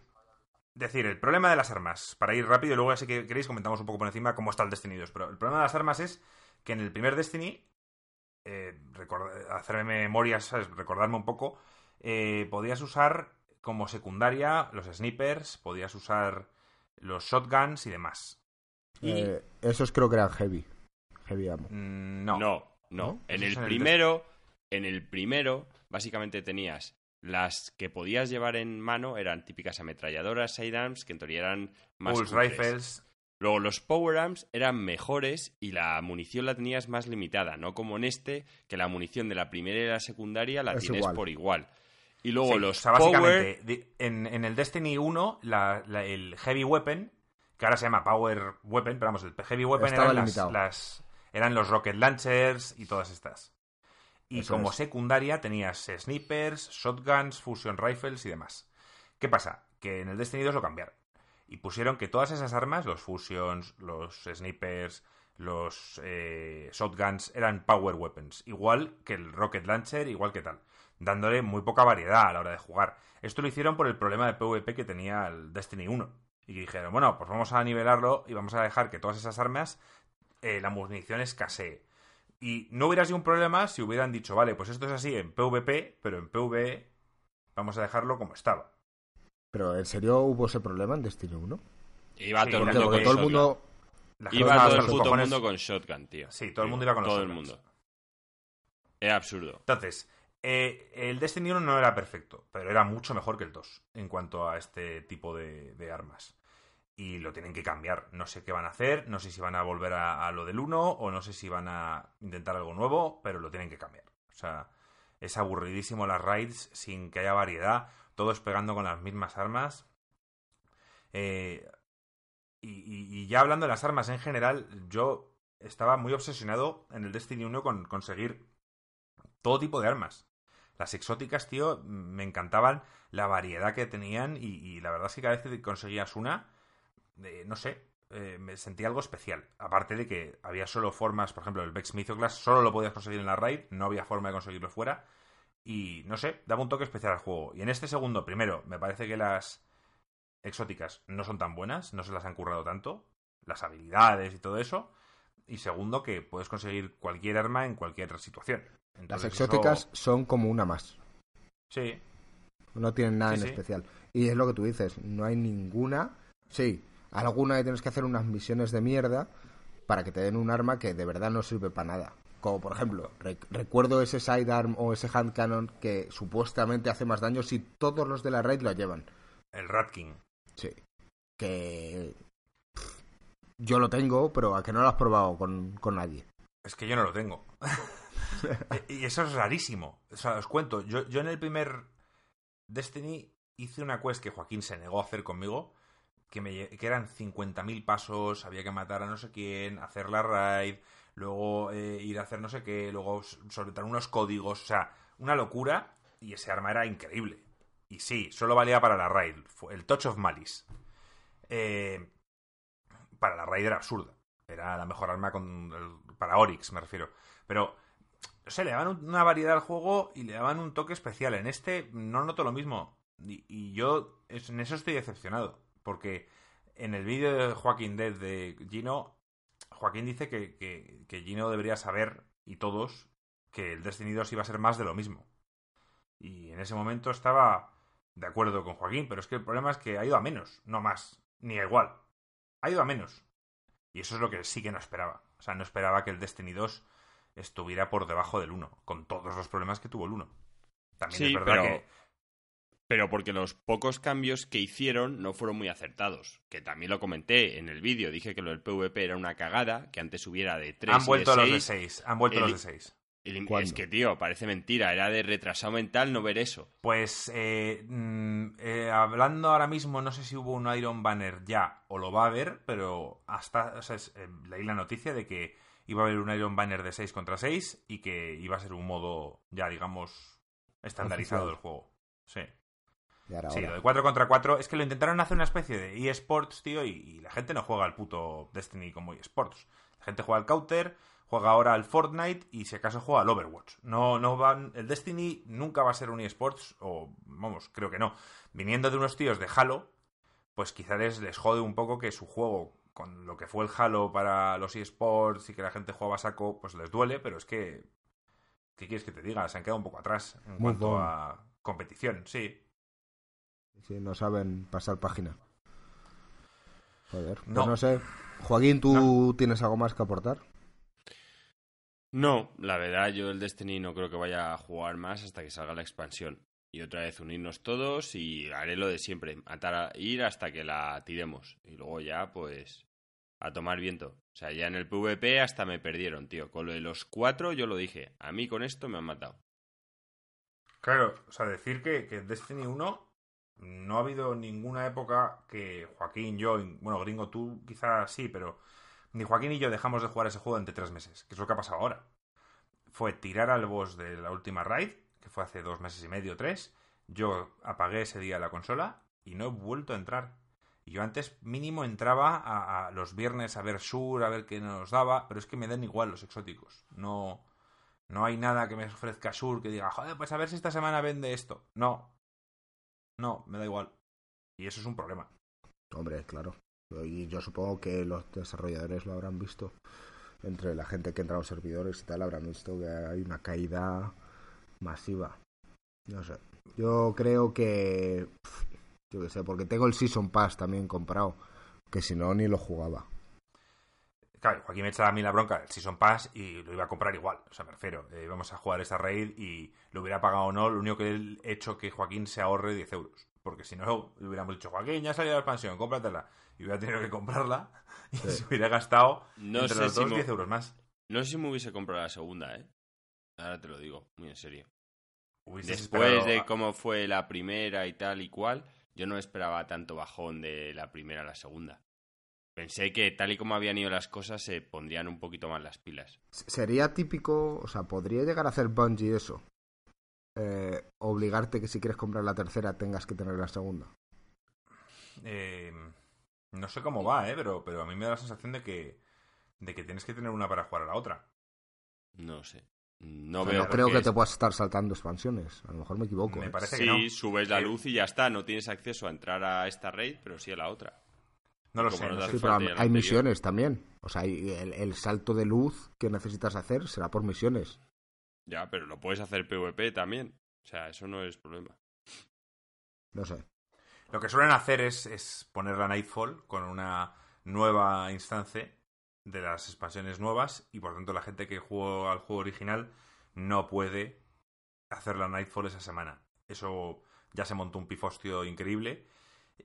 decir, el problema de las armas, para ir rápido y luego si queréis comentamos un poco por encima cómo está el Destiny 2, pero el problema de las armas es que en el primer Destiny eh, hacerme memorias, recordarme un poco, eh, podías usar como secundaria los snipers, podías usar los shotguns y demás. Y... Eh, esos creo que eran heavy. Heavy ammo. Mm, no. No, no. En el primero, en el primero, básicamente tenías las que podías llevar en mano eran típicas ametralladoras, sidearms, que en teoría eran más. Pulse rifles. Luego los power arms eran mejores y la munición la tenías más limitada, no como en este, que la munición de la primera y la secundaria la tienes por igual. Y luego los básicamente, en, el Destiny 1, el Heavy Weapon, que ahora se llama Power Weapon, pero vamos, el Heavy Weapon eran, las, eran los Rocket Launchers y todas estas. Y como secundaria tenías snipers, shotguns, fusion rifles y demás. ¿Qué pasa? Que en el Destiny 2 lo cambiaron y pusieron que todas esas armas, los fusions, los snipers, los eh, shotguns, eran power weapons, igual que el rocket launcher, igual que tal, dándole muy poca variedad a la hora de jugar. Esto lo hicieron por el problema de PvP que tenía el Destiny 1. Y dijeron, bueno, pues vamos a nivelarlo y vamos a dejar que todas esas armas, eh, la munición escasee. Y no hubiera sido un problema si hubieran dicho, vale, pues esto es así en PvP, pero en PvE vamos a dejarlo como estaba. Pero ¿en serio hubo ese problema en Destiny 1? Iba todo, el mundo, con todo el mundo Iba todo el puto mundo con shotgun, tío. Sí, todo el mundo iba con Todo el mundo. Es absurdo. Entonces, eh, el Destiny 1 no era perfecto, pero era mucho mejor que el 2 en cuanto a este tipo de, armas. Y lo tienen que cambiar. No sé qué van a hacer, no sé si van a volver a, a, lo del 1 o no sé si van a intentar algo nuevo, pero lo tienen que cambiar. O sea, es aburridísimo las raids sin que haya variedad todos pegando con las mismas armas. Eh, y, ya hablando de las armas en general, yo estaba muy obsesionado en el Destiny 1 con conseguir todo tipo de armas. Las exóticas, tío, me encantaban la variedad que tenían y, la verdad es que cada vez que conseguías una, no sé, eh, me sentía algo especial. Aparte de que había solo formas, por ejemplo, el Vex Mythoclast solo lo podías conseguir en la raid, no había forma de conseguirlo fuera. Y no sé, daba un toque especial al juego. Y en este segundo, primero, me parece que las exóticas no son tan buenas, no se las han currado tanto, las habilidades y todo eso. Y segundo, que puedes conseguir cualquier arma en cualquier situación. las exóticas son como una más. Sí. No tienen nada en especial. Y es lo que tú dices, no hay ninguna. Sí, alguna que tienes que hacer unas misiones de mierda para que te den un arma que de verdad no sirve para nada. Como por ejemplo, recuerdo ese sidearm o ese hand cannon que supuestamente hace más daño si todos los de la raid lo llevan. El Rat King. Sí. Que. Yo lo tengo, pero a que no lo has probado con, nadie. Es que yo no lo tengo. y eso es rarísimo. O sea, os cuento, yo, yo en el primer Destiny hice una quest que Joaquín se negó a hacer conmigo, que, me, que eran 50.000 pasos, había que matar a no sé quién, hacer la raid, luego eh, ir a hacer no sé qué, luego soltar unos códigos, o sea, una locura, y ese arma era increíble. Y sí, solo valía para la raid, el Touch of Malice. Eh, para la raid era absurda. Era la mejor arma con para Oryx, me refiero. Pero, no sé, le daban una variedad al juego y le daban un toque especial. En este no noto lo mismo. Y, yo en eso estoy decepcionado. Porque en el vídeo de Joaquín Dead de Gino, Joaquín dice que, que, Gino debería saber, y todos, que el Destiny 2 iba a ser más de lo mismo. Y en ese momento estaba de acuerdo con Joaquín, pero es que el problema es que ha ido a menos, no más, ni a igual. Ha ido a menos. Y eso es lo que sí que no esperaba. O sea, no esperaba que el Destiny 2 estuviera por debajo del 1, con todos los problemas que tuvo el 1. También es verdad pero... que. Pero porque los pocos cambios que hicieron no fueron muy acertados. Que también lo comenté en el vídeo. Dije que lo del PvP era una cagada, que antes hubiera de 3 Han vuelto y de los de 6. Han vuelto los de 6. Es que, tío, parece mentira. Era de retrasado mental no ver eso. Pues, eh, mm, eh, hablando ahora mismo, no sé si hubo un Iron Banner ya o lo va a haber, pero hasta o sea, eh, leí la noticia de que iba a haber un Iron Banner de 6 contra 6 y que iba a ser un modo ya, digamos, estandarizado del juego. Sí. Sí, lo de 4 contra 4 es que lo intentaron hacer una especie de eSports, tío, y, y la gente no juega al puto Destiny como eSports. La gente juega al Counter juega ahora al Fortnite y si acaso juega al Overwatch. No, no van. El Destiny nunca va a ser un eSports, o vamos, creo que no. Viniendo de unos tíos de Halo, pues quizás les, les jode un poco que su juego, con lo que fue el Halo para los eSports y que la gente jugaba saco, pues les duele, pero es que. ¿Qué quieres que te diga? Se han quedado un poco atrás en cuanto a competición, sí. Sí, no saben pasar página. Joder, pues no. no sé. Joaquín, ¿tú tienes algo más que aportar? No, la verdad, yo el Destiny no creo que vaya a jugar más hasta que salga la expansión. Y otra vez unirnos todos y haré lo de siempre, matar a ir hasta que la tiremos. Y luego ya, pues, a tomar viento. O sea, ya en el PvP hasta me perdieron, tío. Con lo de los cuatro yo lo dije. A mí con esto me han matado. Claro, o sea, decir que, que Destiny 1 no ha habido ninguna época que Joaquín, yo, bueno, gringo, tú quizás sí, pero ni Joaquín y yo dejamos de jugar ese juego entre tres meses, que es lo que ha pasado ahora. Fue tirar al boss de la última raid, que fue hace dos meses y medio, tres. Yo apagué ese día la consola y no he vuelto a entrar. Y yo antes mínimo entraba a, los viernes a ver Sur, a ver qué nos daba, pero es que me den igual los exóticos. No, no hay nada que me ofrezca Sur que diga, joder, pues a ver si esta semana vende esto. No. No, me da igual. Y eso es un problema. Hombre, claro. Y yo supongo que los desarrolladores lo habrán visto. Entre la gente que entra a los servidores y tal, habrán visto que hay una caída masiva. No sé. Yo creo que. Yo qué sé, porque tengo el Season Pass también comprado. Que si no, ni lo jugaba. Claro, Joaquín me echaba a mí la bronca del Season Pass y lo iba a comprar igual. O sea, me refiero, eh, íbamos a jugar esta raid y lo hubiera pagado o no. Lo único que he hecho que Joaquín se ahorre 10 euros. Porque si no, le hubiéramos dicho, Joaquín, ya ha salido la expansión, cómpratela y hubiera tenido que comprarla y se hubiera gastado no entre los dos 10 euros más. No sé si me hubiese comprado la segunda, ¿eh? Ahora te lo digo, muy en serio. Después de cómo fue la primera y tal y cual, yo no esperaba tanto bajón de la primera a la segunda. Pensé que tal y como habían ido las cosas se pondrían un poquito más las pilas. Sería típico, o sea, podría llegar a hacer Bungie eso. Eh, obligarte que si quieres comprar la tercera tengas que tener la segunda. Eh, no sé cómo va, ¿eh? Pero, pero a mí me da la sensación de que, de que tienes que tener una para jugar a la otra. No sé. No veo. creo que te puedas estar saltando expansiones. A lo mejor me equivoco. Me ¿eh? parece sí, que no. subes la luz y ya está. No tienes acceso a entrar a esta raid, pero sí a la otra. No lo sé. hay misiones también. O sea, el, el, salto de luz que necesitas hacer será por misiones. Ya, pero lo puedes hacer PvP también. O sea, eso no es problema. No sé. Lo que suelen hacer es, es poner la Nightfall con una nueva instancia de las expansiones nuevas y por tanto la gente que jugó al juego original no puede hacer la Nightfall esa semana. Eso ya se montó un pifostio increíble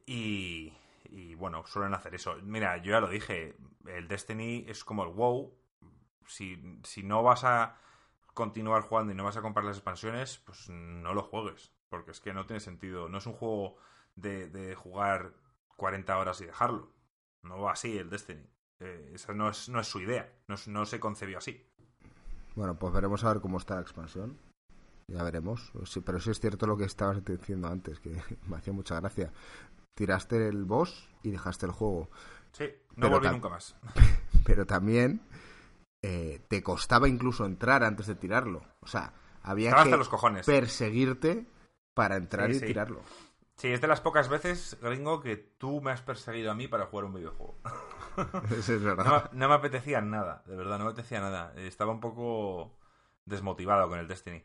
y, y bueno, suelen hacer eso. Mira, yo ya lo dije, el Destiny es como el WoW. Si, si no vas a continuar jugando y no vas a comprar las expansiones, pues no lo juegues. Porque es que no tiene sentido. No es un juego de, de jugar 40 horas y dejarlo. No va así el Destiny. Eh, esa no es, no es su idea. No, no se concebió así. Bueno, pues veremos a ver cómo está la expansión. Ya veremos. Pero sí es cierto lo que estabas diciendo antes, que me hacía mucha gracia. Tiraste el boss y dejaste el juego. Sí, no Pero volví nunca más. Pero también eh, te costaba incluso entrar antes de tirarlo. O sea, había Estaba que los cojones. perseguirte para entrar Sí, y sí. tirarlo. Sí, es de las pocas veces, gringo, que tú me has perseguido a mí para jugar un videojuego. Eso es verdad. No, no me apetecía nada, de verdad, no me apetecía nada. Estaba un poco desmotivado con el Destiny.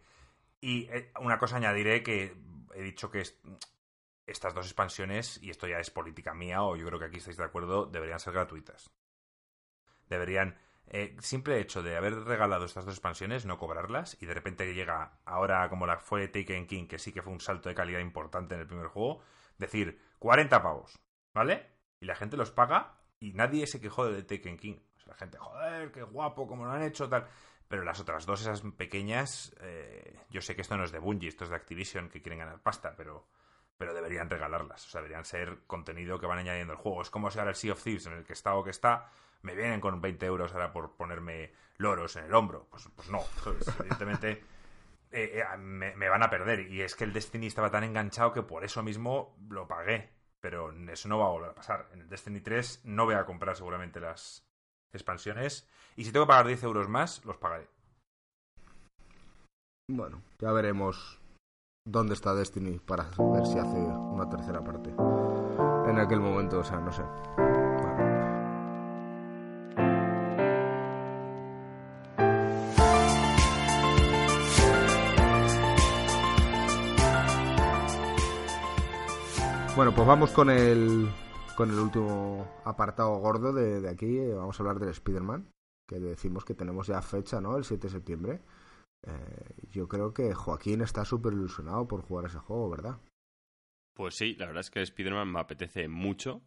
Y eh, una cosa añadiré que he dicho que es- estas dos expansiones, y esto ya es política mía, o yo creo que aquí estáis de acuerdo, deberían ser gratuitas. Deberían, eh, simple hecho de haber regalado estas dos expansiones, no cobrarlas, y de repente llega ahora como la fue Taken King, que sí que fue un salto de calidad importante en el primer juego, decir 40 pavos, ¿vale? Y la gente los paga y nadie se quejó de Taken King. O sea, la gente, joder, qué guapo, como lo han hecho, tal. Pero las otras dos, esas pequeñas, eh, yo sé que esto no es de Bungie, esto es de Activision, que quieren ganar pasta, pero, pero deberían regalarlas. O sea, deberían ser contenido que van añadiendo al juego. Es como si ahora el Sea of Thieves, en el que está o que está, me vienen con 20 euros ahora por ponerme loros en el hombro. Pues, pues no, evidentemente eh, eh, me, me van a perder. Y es que el Destiny estaba tan enganchado que por eso mismo lo pagué. Pero eso no va a volver a pasar. En el Destiny 3 no voy a comprar seguramente las expansiones. Y si tengo que pagar 10 euros más, los pagaré. Bueno, ya veremos dónde está Destiny para ver si hace una tercera parte. En aquel momento, o sea, no sé. Bueno. Pues vamos con el con el último apartado gordo de, de aquí. Vamos a hablar del Spider-Man, que decimos que tenemos ya fecha, ¿no? El 7 de septiembre. Eh, yo creo que Joaquín está súper ilusionado por jugar ese juego, ¿verdad? Pues sí, la verdad es que Spider-Man me apetece mucho.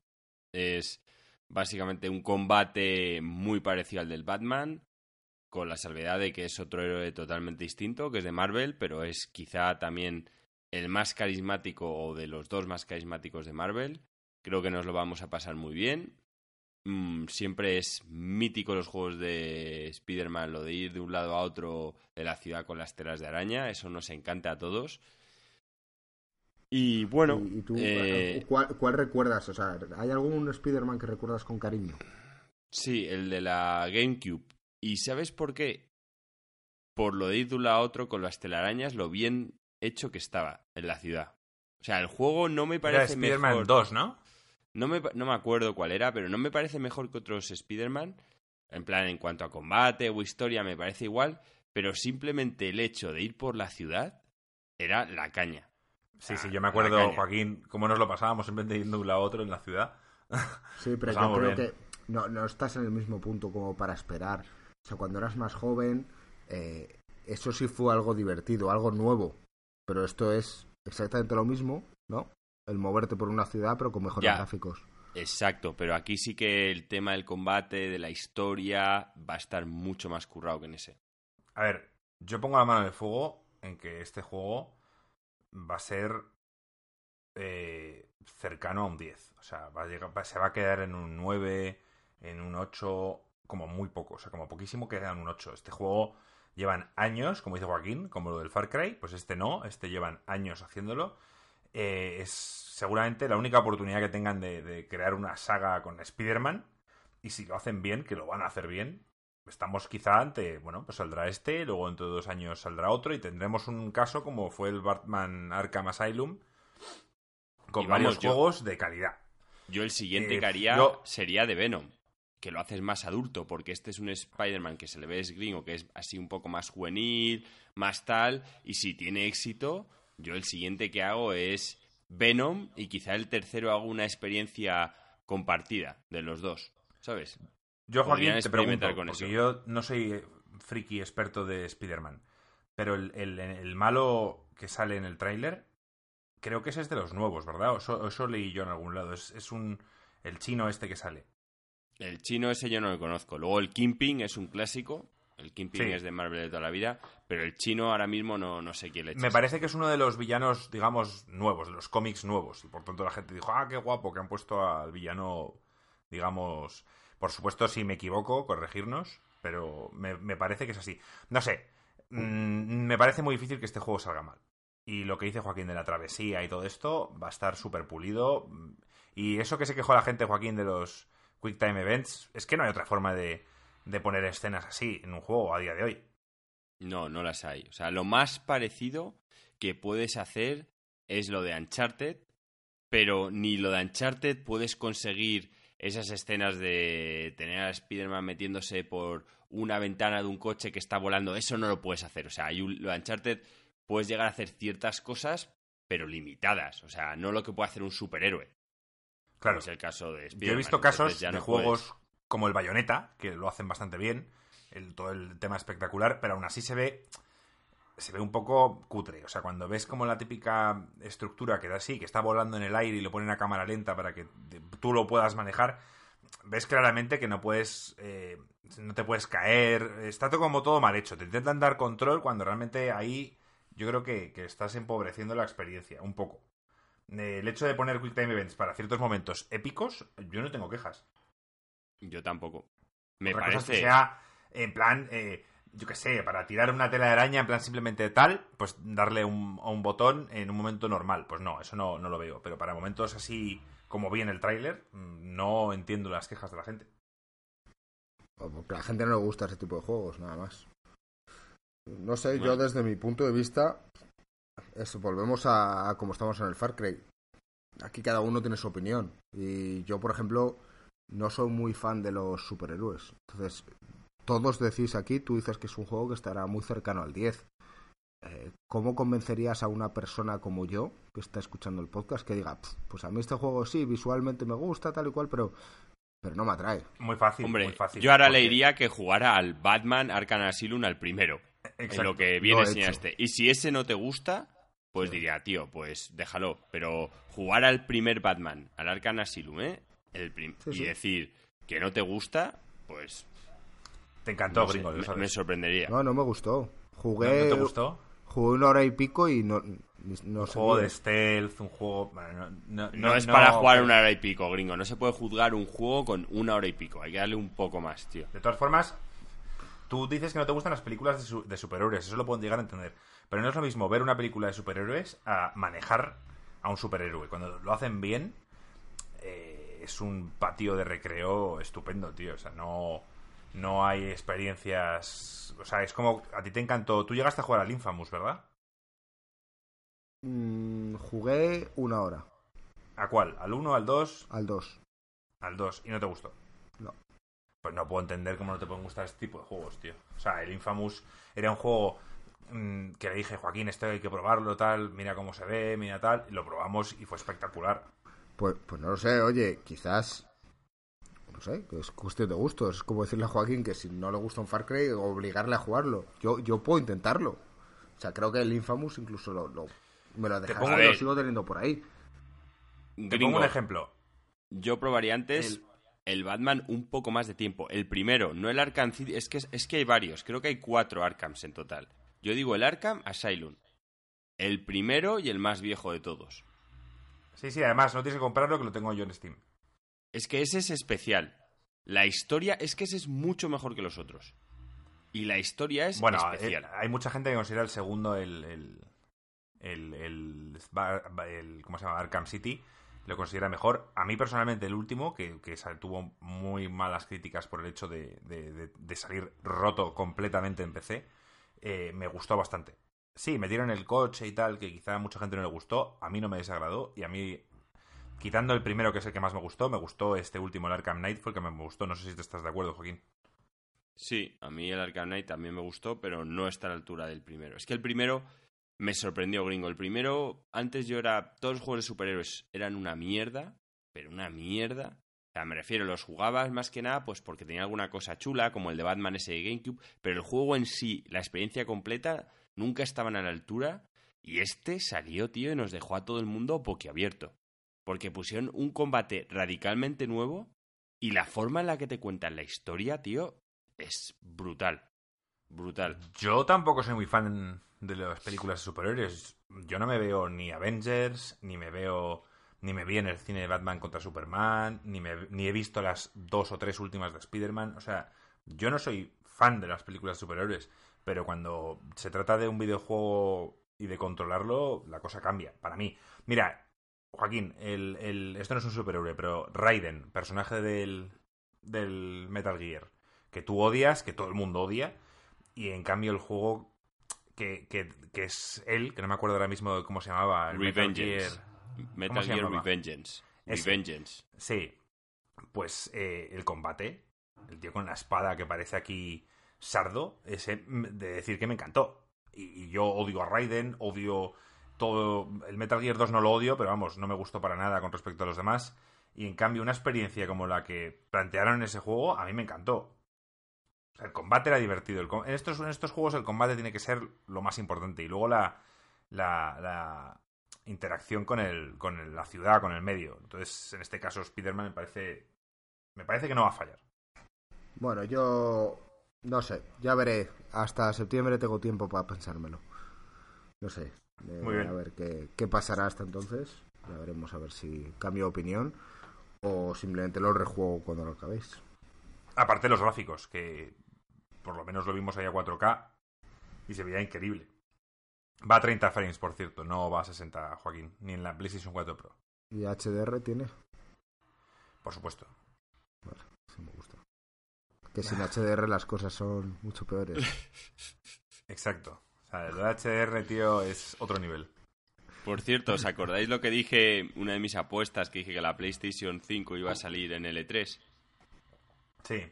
Es básicamente un combate muy parecido al del Batman, con la salvedad de que es otro héroe totalmente distinto, que es de Marvel, pero es quizá también el más carismático o de los dos más carismáticos de Marvel. Creo que nos lo vamos a pasar muy bien. Mm, siempre es mítico los juegos de Spider-Man, lo de ir de un lado a otro de la ciudad con las telas de araña, eso nos encanta a todos. Y bueno, ¿Y, y tú, eh, ¿cuál, cuál recuerdas? O sea, ¿hay algún Spider-Man que recuerdas con cariño? sí, el de la GameCube. ¿Y sabes por qué? Por lo de ir de un lado a otro con las telarañas, lo bien hecho que estaba en la ciudad. O sea, el juego no me Era parece Spider-Man mejor. 2, ¿no? No me, pa- no me acuerdo cuál era, pero no me parece mejor que otros Spider-Man. En plan, en cuanto a combate o historia, me parece igual. Pero simplemente el hecho de ir por la ciudad era la caña. Sí, Ah, sí, yo me acuerdo. Joaquín, cómo nos lo pasábamos en vez de ir de un lado a otro en la ciudad. Sí, pero yo creo bien. que no, no estás en el mismo punto como para esperar. O sea, cuando eras más joven, eh, eso sí fue algo divertido, algo nuevo. Pero esto es exactamente lo mismo, ¿no? El moverte por una ciudad, pero con mejores Ya. gráficos. Exacto, pero aquí sí que el tema del combate, de la historia, va a estar mucho más currado que en ese. A ver, yo pongo la mano en el fuego en que este juego va a ser eh, cercano a un 10. O sea, va a llegar, va- se va a quedar en un 9, en un 8, como muy poco. O sea, como poquísimo queda en un 8. Este juego llevan años, como dice Joaquín, como lo del Far Cry. Pues este no, este llevan años haciéndolo. Eh, es seguramente la única oportunidad que tengan de, de crear una saga con Spider-Man. Y si lo hacen bien, que lo van a hacer bien, estamos quizá ante, bueno, pues saldrá este, luego dentro de dos años saldrá otro y tendremos un caso como fue el Batman Arkham Asylum con vamos, varios yo- juegos de calidad. Yo el siguiente Eh, que haría yo- sería de Venom, que lo haces más adulto, porque este es un Spider-Man que se le ve es gringo, que es así un poco más juvenil, más tal, y si tiene éxito, yo el siguiente que hago es Venom y quizá el tercero hago una experiencia compartida de los dos, ¿sabes? Yo, Joaquín, te pregunto, con porque eso. yo no soy friki experto de Spider-Man, pero el, el- el malo que sale en el tráiler, creo que ese es de los nuevos, ¿verdad? O Eso, eso leí yo en algún lado. Es, es un... el chino este que sale. El chino ese yo no lo conozco. Luego el Kingpin es un clásico. El Kingpin es de Marvel de toda la vida, pero el chino ahora mismo no, no sé quién le echa. Me parece que es uno de los villanos, digamos, nuevos, de los cómics nuevos. Y por tanto la gente dijo, ah, qué guapo que han puesto al villano, digamos... Por supuesto, si me equivoco, corregirnos, pero me, parece que es así. No sé, mm, me parece muy difícil que este juego salga mal. Y lo que dice Joaquín de la travesía y todo esto va a estar súper pulido. Y eso que se quejó la gente, Joaquín, de los Quick Time Events, es que no hay otra forma de, de poner escenas así en un juego a día de hoy. No, no las hay. O sea, lo más parecido que puedes hacer es lo de Uncharted, pero ni lo de Uncharted puedes conseguir esas escenas de tener a Spider-Man metiéndose por una ventana de un coche que está volando. Eso no lo puedes hacer. O sea, hay lo de Uncharted puedes llegar a hacer ciertas cosas, pero limitadas. O sea, no lo que puede hacer un superhéroe. Claro. es el caso de Yo he visto casos de juegos como el Bayonetta, que lo hacen bastante bien, el, todo el tema espectacular, pero aún así se ve se ve un poco cutre. O sea, cuando ves como la típica estructura que da así, que está volando en el aire y lo ponen a cámara lenta para que tú lo puedas manejar, ves claramente que no puedes. Eh, no te puedes caer. Está todo como todo mal hecho. Te intentan dar control cuando realmente ahí yo creo que, que estás empobreciendo la experiencia, un poco. El hecho de poner Quick Time Events para ciertos momentos épicos, yo no tengo quejas. Yo tampoco. Me Otra parece. Cosa que sea en plan, eh, yo qué sé, para tirar una tela de araña, en plan simplemente tal, pues darle un, a un botón en un momento normal. Pues no, eso no, no lo veo. Pero para momentos así, como vi en el tráiler, mm, no entiendo las quejas de la gente. Porque a la gente no le gusta ese tipo de juegos, nada más. No sé, yo desde mi punto de vista, eso, volvemos a, a como estamos en el Far Cry. Aquí cada uno tiene su opinión. Y yo, por ejemplo, no soy muy fan de los superhéroes. Entonces, todos decís aquí, tú dices que es un juego que estará muy cercano al 10. Eh, ¿Cómo convencerías a una persona como yo, que está escuchando el podcast, que diga, pues a mí este juego sí, visualmente me gusta, tal y cual, pero, pero no me atrae? Muy fácil, muy fácil. Yo ahora le diría que jugara al Batman Arkham Asylum al primero, en lo que viene enseñaste. Y si ese no te gusta, pues diría, tío, pues déjalo. Pero jugar al primer Batman, al Arkham Asylum, ¿eh? El y decir que no te gusta, pues. Te encantó, gringo. me, sorprendería. No, no me gustó. Jugué. ¿No, te gustó? Jugué una hora y pico y no. no un juego de stealth, un juego. No, no es para jugar una hora y pico, gringo. No se puede juzgar un juego con una hora y pico. Hay que darle un poco más, tío. De todas formas, tú dices que no te gustan las películas de, de superhéroes. Eso lo puedo llegar a entender. Pero no es lo mismo ver una película de superhéroes a manejar a un superhéroe. Cuando lo hacen bien, es un patio de recreo estupendo, tío. O sea, no, no hay experiencias. O sea, es como. A ti te encantó. Tú llegaste a jugar al Infamous, ¿verdad? Mm, jugué una hora. ¿A cuál? ¿Al 1, al 2? Al 2. Al 2. ¿Y no te gustó? No. Pues no puedo entender cómo no te pueden gustar este tipo de juegos, tío. O sea, el Infamous era un juego mm, que le dije, Joaquín, esto hay que probarlo, tal, mira cómo se ve, mira tal, y lo probamos y fue espectacular. Pues, pues no lo sé, oye, quizás. No sé, es cuestión de gustos. Es como decirle a Joaquín que si no le gusta un Far Cry, obligarle a jugarlo. Yo, yo puedo intentarlo. O sea, creo que el Infamous incluso lo, me lo dejaron y lo sigo teniendo por ahí. Te pongo un ejemplo. Yo probaría antes el... Batman un poco más de tiempo. El primero, no el Arkham City. Es que, es que hay varios. Creo que hay cuatro Arkhams en total. Yo digo el Arkham Asylum. El primero y el más viejo de todos. Sí, sí, además no tienes que comprarlo que lo tengo yo en Steam. Es que ese es especial. La historia es que ese es mucho mejor que los otros. Y la historia es bueno, especial. Eh, hay mucha gente que considera el segundo el, el, el, el, ¿cómo se llama? Arkham City. Lo considera mejor. A mí personalmente el último, que, que tuvo muy malas críticas por el hecho de, de, salir roto completamente en PC, eh, me gustó bastante. Sí, me dieron el coche y tal, que quizá a mucha gente no le gustó. A mí no me desagradó. Y a mí, quitando el primero, que es el que más me gustó, me gustó este último, el Arkham Knight, fue el que me gustó. No sé si te estás de acuerdo, Joaquín. Sí, a mí el Arkham Knight también me gustó, pero no está a la altura del primero. Es que el primero me sorprendió, gringo. El primero, antes yo era. Todos los juegos de superhéroes eran una mierda, pero una mierda. O sea, me refiero, los jugabas más que nada pues porque tenía alguna cosa chula, como el de Batman ese de GameCube, pero el juego en sí, la experiencia completa, nunca estaban a la altura y este salió, tío, y nos dejó a todo el mundo boquiabierto. Porque pusieron un combate radicalmente nuevo y la forma en la que te cuentan la historia, tío, es brutal. brutal. Yo tampoco soy muy fan de las películas de superhéroes. Yo no me veo ni Avengers, ni me veo. Ni me vi en el cine de Batman contra Superman, ni, me, ni he visto las dos o tres últimas de Spider-Man. O sea, yo no soy fan de las películas de superhéroes, pero cuando se trata de un videojuego y de controlarlo, la cosa cambia, para mí. Mira, Joaquín, el, el, esto no es un superhéroe, pero Raiden, personaje del, del Metal Gear, que tú odias, que todo el mundo odia, y en cambio el juego que, que, que es él, que no me acuerdo ahora mismo de cómo se llamaba, el Metal Gear... Metal Gear Revengeance. Revengeance. Sí, pues eh, el combate, el tío con la espada que parece aquí sardo, ese de decir que me encantó. Y, yo odio a Raiden, odio todo. El Metal Gear 2 no lo odio, pero vamos, no me gustó para nada con respecto a los demás. Y en cambio, una experiencia como la que plantearon en ese juego, a mí me encantó. El combate era divertido. En, estos, en estos juegos el combate tiene que ser lo más importante. Y luego la, la, interacción con, el, con la ciudad, con el medio. Entonces, en este caso, Spider-Man me parece. Me parece que no va a fallar. Bueno, yo no sé, ya veré. Hasta septiembre tengo tiempo para pensármelo. No sé. eh, Muy bien. A ver qué, qué pasará hasta entonces. Ya veremos a ver si cambio de opinión o simplemente lo rejuego cuando lo acabéis. Aparte de los gráficos, que por lo menos lo vimos ahí a 4K y se veía increíble. Va a 30 frames, por cierto, no va a 60, Joaquín, ni en la PlayStation 4 Pro, ¿Y HDR tiene? por supuesto. Gusta. Que sin HDR las cosas son mucho peores. Exacto. O sea, el HDR, tío, es otro nivel. Por cierto, ¿os acordáis lo que dije, una de mis apuestas, que dije que la PlayStation 5 iba a salir en L3? Sí.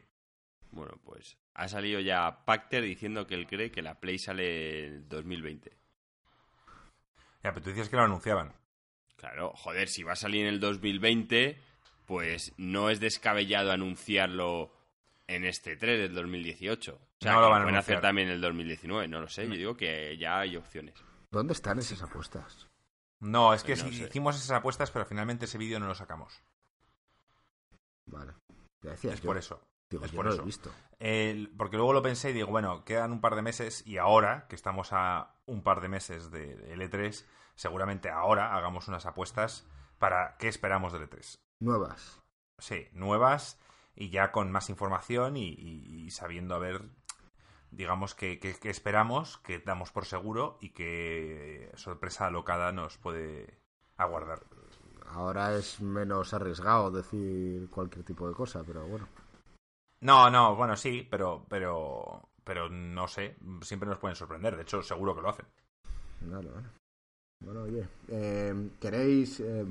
Bueno, pues ha salido ya Pacter diciendo que él cree que la Play sale en 2020. Ya, pero tú decías que lo anunciaban. Claro, joder, si va a salir en el 2020, pues no es descabellado anunciarlo en este 3 del 2018. O sea, No lo van a pueden hacer anunciar. también en el 2019, no lo sé. Yo digo que ya hay opciones. ¿Dónde están esas apuestas? No, es que No sí, sé. hicimos esas apuestas, pero finalmente ese vídeo no lo sacamos. Vale. Ya decías Es yo. por eso. Digo, es yo por no eso. lo he visto. El- porque luego lo pensé y digo, bueno, quedan un par de meses y ahora, que estamos a un par de meses de, de L3, seguramente ahora hagamos unas apuestas para qué esperamos del L3. Nuevas. Sí, nuevas y ya con más información y, y- y sabiendo a ver, digamos, qué- qué esperamos, qué damos por seguro y qué sorpresa alocada nos puede aguardar. Ahora es menos arriesgado decir cualquier tipo de cosa, pero bueno. No, no, bueno, sí, pero, pero, pero no sé, siempre nos pueden sorprender, de hecho, seguro que lo hacen. Vale, vale. Bueno, oye, eh, ¿queréis, eh,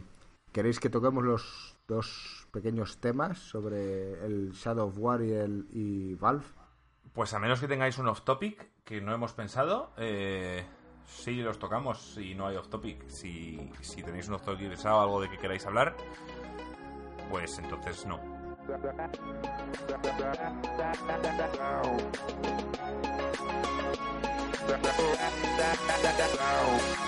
¿queréis que toquemos los dos pequeños temas sobre el Shadow of War y, el, y Valve? Pues a menos que tengáis un off-topic que no hemos pensado, eh, sí los tocamos si no hay off-topic. Si, si tenéis un off-topic pensado, algo de que queráis hablar, pues entonces no.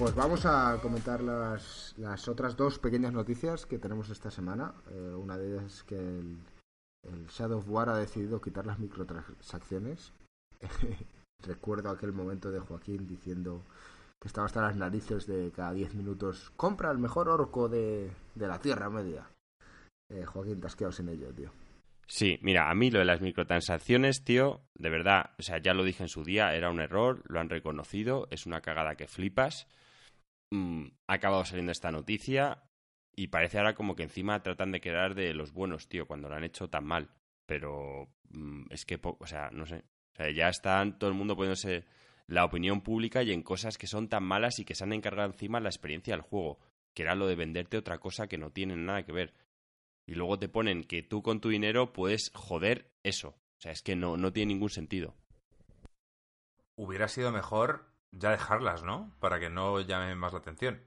Pues vamos a comentar las, las otras dos pequeñas noticias que tenemos esta semana. Eh, una de ellas es que el, Shadow of War ha decidido quitar las microtransacciones. Recuerdo aquel momento de Joaquín diciendo que estaba hasta las narices de cada 10 minutos compra el mejor orco de, de la Tierra Media. Eh, Joaquín, te has quedado sin ello, tío. Sí, mira, a mí lo de las microtransacciones, tío, de verdad, o sea, ya lo dije en su día, era un error, lo han reconocido, es una cagada que flipas. Mm, ha acabado saliendo esta noticia y parece ahora como que encima tratan de quedar de los buenos, tío, cuando lo han hecho tan mal. Pero mm, es que, o sea, no sé. O sea, ya están todo el mundo poniéndose la opinión pública y en cosas que son tan malas y que se han encargado encima la experiencia del juego, que era lo de venderte otra cosa que no tiene nada que ver. y luego te ponen que tú con tu dinero puedes joder eso. O sea, es que no, no tiene ningún sentido. Hubiera sido mejor ya dejarlas, ¿no? Para que no llamen más la atención.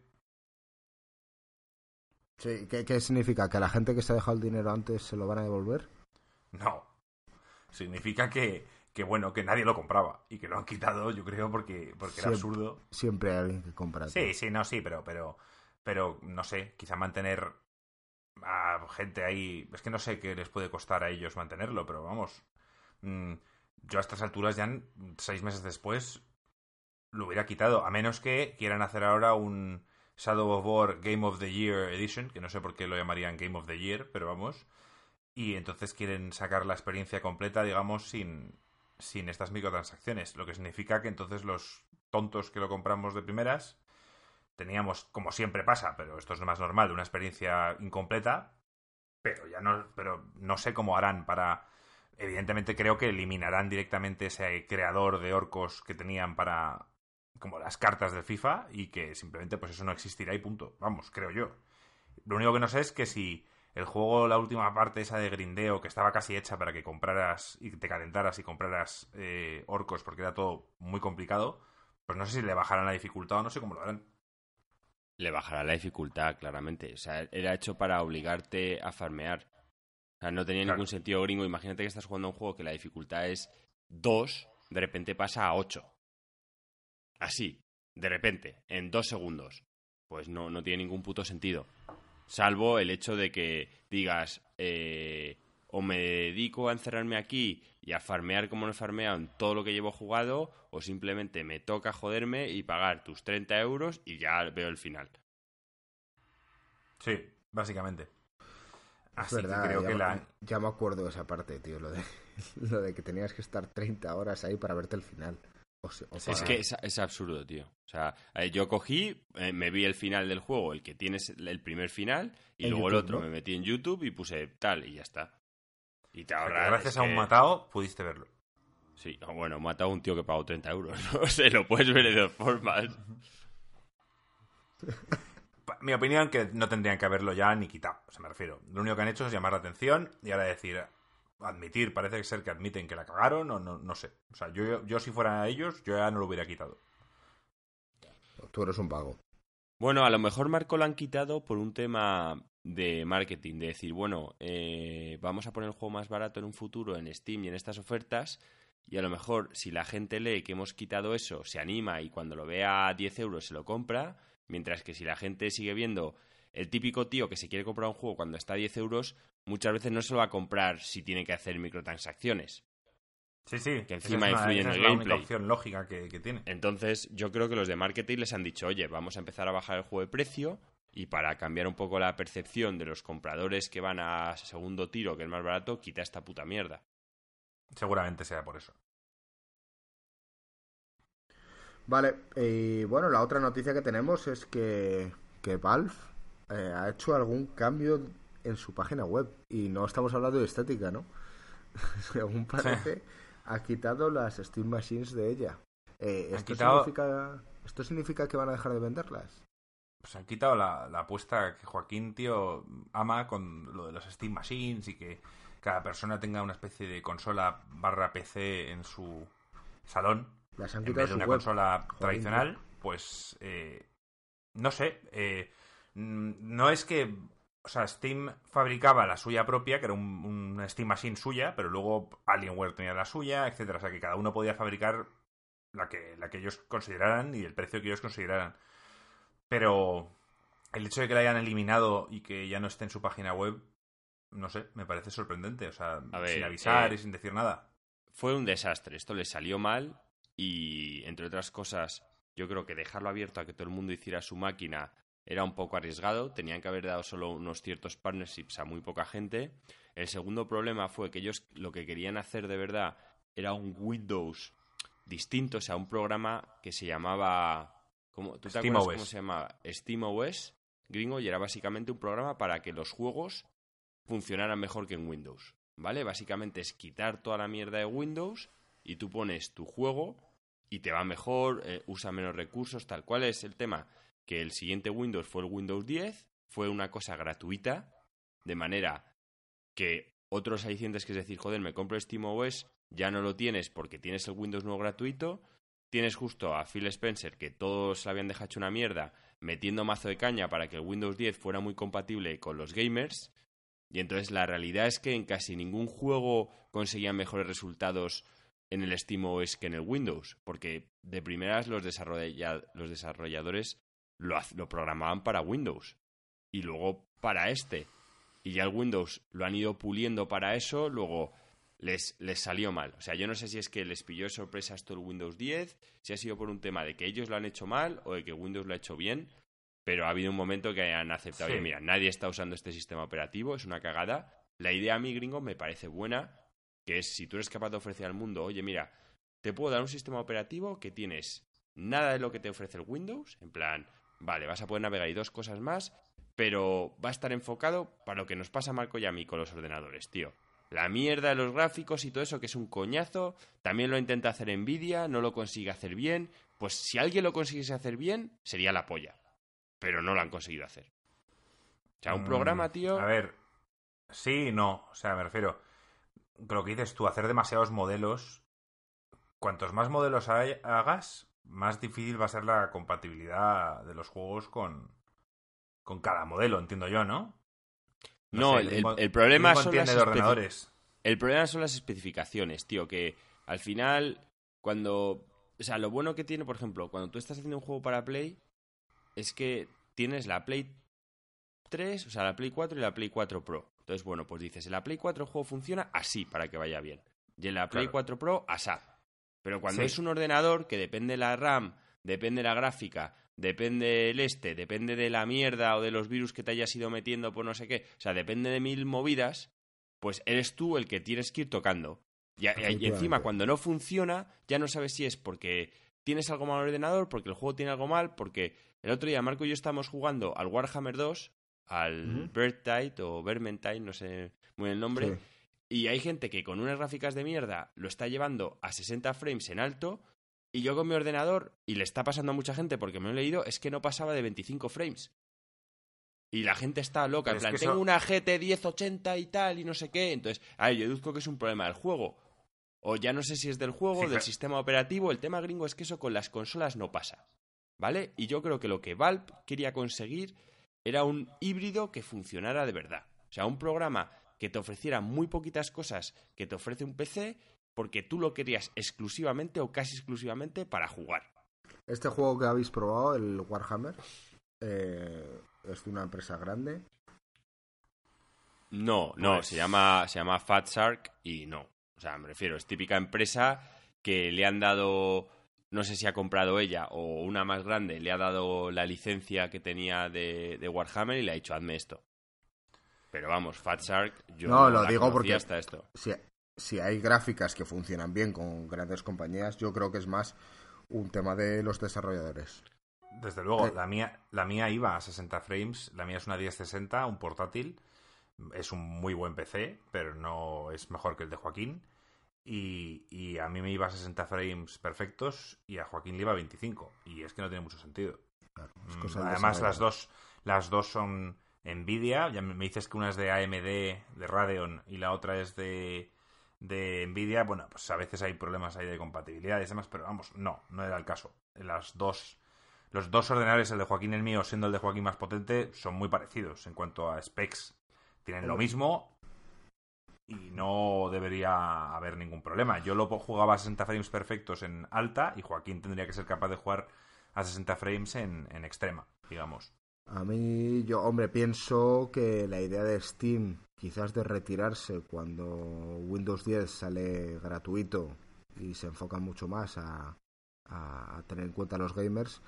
Sí, ¿qué, ¿qué significa? ¿Que a la gente que se ha dejado el dinero antes se lo van a devolver? No. Significa que, que bueno, que nadie lo compraba y que lo han quitado, yo creo, porque, porque era absurdo. Siempre hay alguien que compra. Sí, sí, no, sí, pero, pero, pero no sé, quizá mantener a gente ahí, es que no sé qué les puede costar a ellos mantenerlo, pero vamos, mm, yo a estas alturas ya seis meses después lo hubiera quitado, a menos que quieran hacer ahora un Shadow of War Game of the Year Edition, que no sé por qué lo llamarían Game of the Year, pero vamos, y entonces quieren sacar la experiencia completa, digamos, sin, sin estas microtransacciones, lo que significa que entonces los tontos que lo compramos de primeras teníamos, como siempre pasa, pero esto es lo más normal, una experiencia incompleta, pero ya no, pero no sé cómo harán para. Evidentemente creo que eliminarán directamente ese creador de orcos que tenían para como las cartas del FIFA y que simplemente pues eso no existirá y punto. Vamos, creo yo. Lo único que no sé es que si el juego, la última parte esa de grindeo que estaba casi hecha para que compraras y te calentaras y compraras eh, orcos porque era todo muy complicado, pues no sé si le bajarán la dificultad o no sé cómo lo harán. Le bajará la dificultad, claramente. O sea, era hecho para obligarte a farmear. O sea, no tenía Claro. ningún sentido gringo. Imagínate que estás jugando a un juego que la dificultad es 2, de repente pasa a 8. Así, de repente, en dos segundos. Pues no, no tiene ningún puto sentido. Salvo el hecho de que digas, eh, o me dedico a encerrarme aquí y a farmear como no he farmeado en todo lo que llevo jugado, o simplemente me toca joderme y pagar tus 30 euros y ya veo el final. Sí, básicamente. Es Así verdad, que creo ya, que me- la... ya me acuerdo de esa parte, tío, lo de, lo de que tenías que estar 30 horas ahí para verte el final. O se- o Es que es, es absurdo, tío. O sea, eh, yo cogí, eh, me vi el final del juego, el que tienes el primer final, y En luego el otro ¿no? me metí en YouTube y puse tal, y ya está. Y te ahorras. gracias es a un que- matado pudiste verlo. Sí, o bueno, mata a un tío que pagó 30 euros. No sé, lo puedes ver de dos formas. Mi opinión que no tendrían que haberlo ya ni quitado. O sea, me refiero. Lo único que han hecho es llamar la atención y ahora decir, admitir, parece ser que admiten que la cagaron o no, no sé. O sea, yo, yo si fuera ellos, yo ya no lo hubiera quitado. Tú eres un vago. Bueno, a lo mejor Marco lo han quitado por un tema de marketing, de decir, bueno, eh, vamos a poner el juego más barato en un futuro en Steam y en estas ofertas, y a lo mejor si la gente lee que hemos quitado eso, se anima y cuando lo vea a 10 euros se lo compra, mientras que si la gente sigue viendo el típico tío que se quiere comprar un juego cuando está a 10 euros, muchas veces no se lo va a comprar si tiene que hacer microtransacciones. Sí, sí. Que encima es una- influye en el es la única opción lógica que, que tiene. Entonces, yo creo que los de marketing les han dicho, oye, vamos a empezar a bajar el juego de precio y para cambiar un poco la percepción de los compradores que van a segundo tiro, que es más barato, quita esta puta mierda. Seguramente sea por eso. Vale, y bueno, la otra noticia que tenemos es que, que Valve eh, ha hecho algún cambio en su página web. Y no estamos hablando de estética, ¿no? Según parece, ha quitado las Steam Machines de ella. Eh, ¿esto, quitado- significa, ¿Esto significa que van a dejar de venderlas? Pues han quitado la, la apuesta que Joaquín, tío, ama con lo de los Steam Machines y que cada persona tenga una especie de consola barra PC en su salón Las han en vez de una web. consola Joder, tradicional, pues eh, no sé. eh, no es que. O sea, Steam fabricaba la suya propia, que era un, una Steam Machine suya, pero luego Alienware tenía la suya, etcétera. O sea, que cada uno podía fabricar la que, la que ellos consideraran y el precio que ellos consideraran. Pero el hecho de que la hayan eliminado y que ya no esté en su página web, no sé, me parece sorprendente. O sea, ver, sin avisar eh, y sin decir nada. Fue un desastre, esto le salió mal y, entre otras cosas, yo creo que dejarlo abierto a que todo el mundo hiciera su máquina era un poco arriesgado, tenían que haber dado solo unos ciertos partnerships a muy poca gente. El segundo problema fue que ellos lo que querían hacer de verdad era un Windows distinto, o sea, un programa que se llamaba... ¿cómo, ¿Tú te Steam acuerdas OS. cómo se llamaba? SteamOS, gringo, y era básicamente un programa para que los juegos funcionaran mejor que en Windows. ¿Vale? Básicamente es quitar toda la mierda de Windows y tú pones tu juego y te va mejor, eh, usa menos recursos, tal cual es el tema. Que el siguiente Windows fue el Windows 10, fue una cosa gratuita, de manera que otros alicientes, que es decir, joder, me compro SteamOS, ya no lo tienes porque tienes el Windows nuevo gratuito, tienes justo a Phil Spencer, que todos le habían dejado hecho una mierda, metiendo mazo de caña para que el Windows 10 fuera muy compatible con los gamers, y entonces la realidad es que en casi ningún juego conseguían mejores resultados en el SteamOS que en el Windows, porque de primeras los, los desarrolladores lo, lo programaban para Windows y luego para este. Y ya el Windows lo han ido puliendo para eso, luego les, les salió mal. O sea, yo no sé si es que les pilló de sorpresa esto el Windows 10, si ha sido por un tema de que ellos lo han hecho mal o de que Windows lo ha hecho bien, pero ha habido un momento que han aceptado, oye, mira, nadie está usando este sistema operativo, es una cagada. La idea a mí, gringo, me parece buena, que es si tú eres capaz de ofrecer al mundo, oye, mira, te puedo dar un sistema operativo que tienes nada de lo que te ofrece el Windows, en plan, vale, vas a poder navegar y dos cosas más, pero va a estar enfocado para lo que nos pasa a Marco y a mí con los ordenadores, tío. La mierda de los gráficos y todo eso que es un coñazo, también lo intenta hacer Nvidia, no lo consigue hacer bien, pues si alguien lo consiguiese hacer bien, sería la polla. Pero no lo han conseguido hacer. O sea, un mm, programa, tío... A ver, sí, no, o sea, me refiero lo que dices tú, hacer demasiados modelos. Cuantos más modelos hagas, más difícil va a ser la compatibilidad de los juegos con, con cada modelo, entiendo yo, ¿no? No, el, problema son las ordenadores. El problema son las especificaciones, tío, que al final, cuando... O sea, lo bueno que tiene, por ejemplo, cuando tú estás haciendo un juego para Play, es que tienes la Play 3, o sea, la Play 4 y la Play 4 Pro. Entonces, bueno, pues dices, en la Play 4 el juego funciona así para que vaya bien. Y en la Play 4 Pro, asá. Pero cuando es un ordenador que depende de la RAM, depende de la gráfica, depende del este, depende de la mierda o de los virus que te hayas ido metiendo por no sé qué, o sea, depende de mil movidas, pues eres tú el que tienes que ir tocando. Y, y encima, cuando no funciona, ya no sabes si es porque tienes algo mal en el ordenador, porque el juego tiene algo mal, porque el otro día Marco y yo estábamos jugando al Warhammer 2 al uh o Vermintide, no sé muy bien el nombre. Y hay gente que con unas gráficas de mierda lo está llevando a 60 frames en alto. Y yo con mi ordenador, y le está pasando a mucha gente porque me lo he leído, es que no pasaba de 25 frames. Y la gente está loca, en plan, tengo una GT 1080 y tal, y no sé qué. Entonces, a ver, yo deduzco que es un problema del juego. O ya no sé si es del juego, del sistema operativo. El tema gringo es que eso con las consolas no pasa. ¿Vale? Y yo creo que lo que Valve quería conseguir era un híbrido que funcionara de verdad. O sea, un programa que te ofreciera muy poquitas cosas que te ofrece un PC porque tú lo querías exclusivamente o casi exclusivamente para jugar. Este juego que habéis probado, el Warhammer, eh, es de una empresa grande. No, no, pues se llama, se llama Fat Shark y no. O sea, me refiero, es típica empresa que le han dado no sé si ha comprado ella o una más grande, le ha dado la licencia que tenía de, Warhammer y le ha dicho, hazme esto. Pero vamos, Fat Shark, yo no, lo digo porque hasta esto. Si, hay gráficas que funcionan bien con grandes compañías, yo creo que es más un tema de los desarrolladores. Desde luego, la, mía, la mía iba a 60 frames, la mía es una 1060, un portátil, es un muy buen PC, pero no es mejor que el de Joaquín. Y, a mí me iba a 60 frames perfectos y a Joaquín le iba a 25. Y es que no tiene mucho sentido. Mm, además, las dos, las dos son Nvidia. Ya me dices que una es de AMD, de Radeon, y la otra es de, de Nvidia. Bueno, pues a veces hay problemas ahí de compatibilidad y demás, pero vamos, no, no era el caso. Las dos, los dos ordenadores, el de Joaquín y el mío, siendo el de Joaquín más potente, son muy parecidos en cuanto a specs. Tienen lo mismo y no debería haber ningún problema. Yo lo jugaba a 60 frames perfectos en alta y Joaquín tendría que ser capaz de jugar a 60 frames en, en extrema, digamos. A mí, yo, hombre, pienso que la idea de Steam, quizás de retirarse cuando Windows 10 sale gratuito y se enfoca mucho más a, a tener en cuenta a los gamers,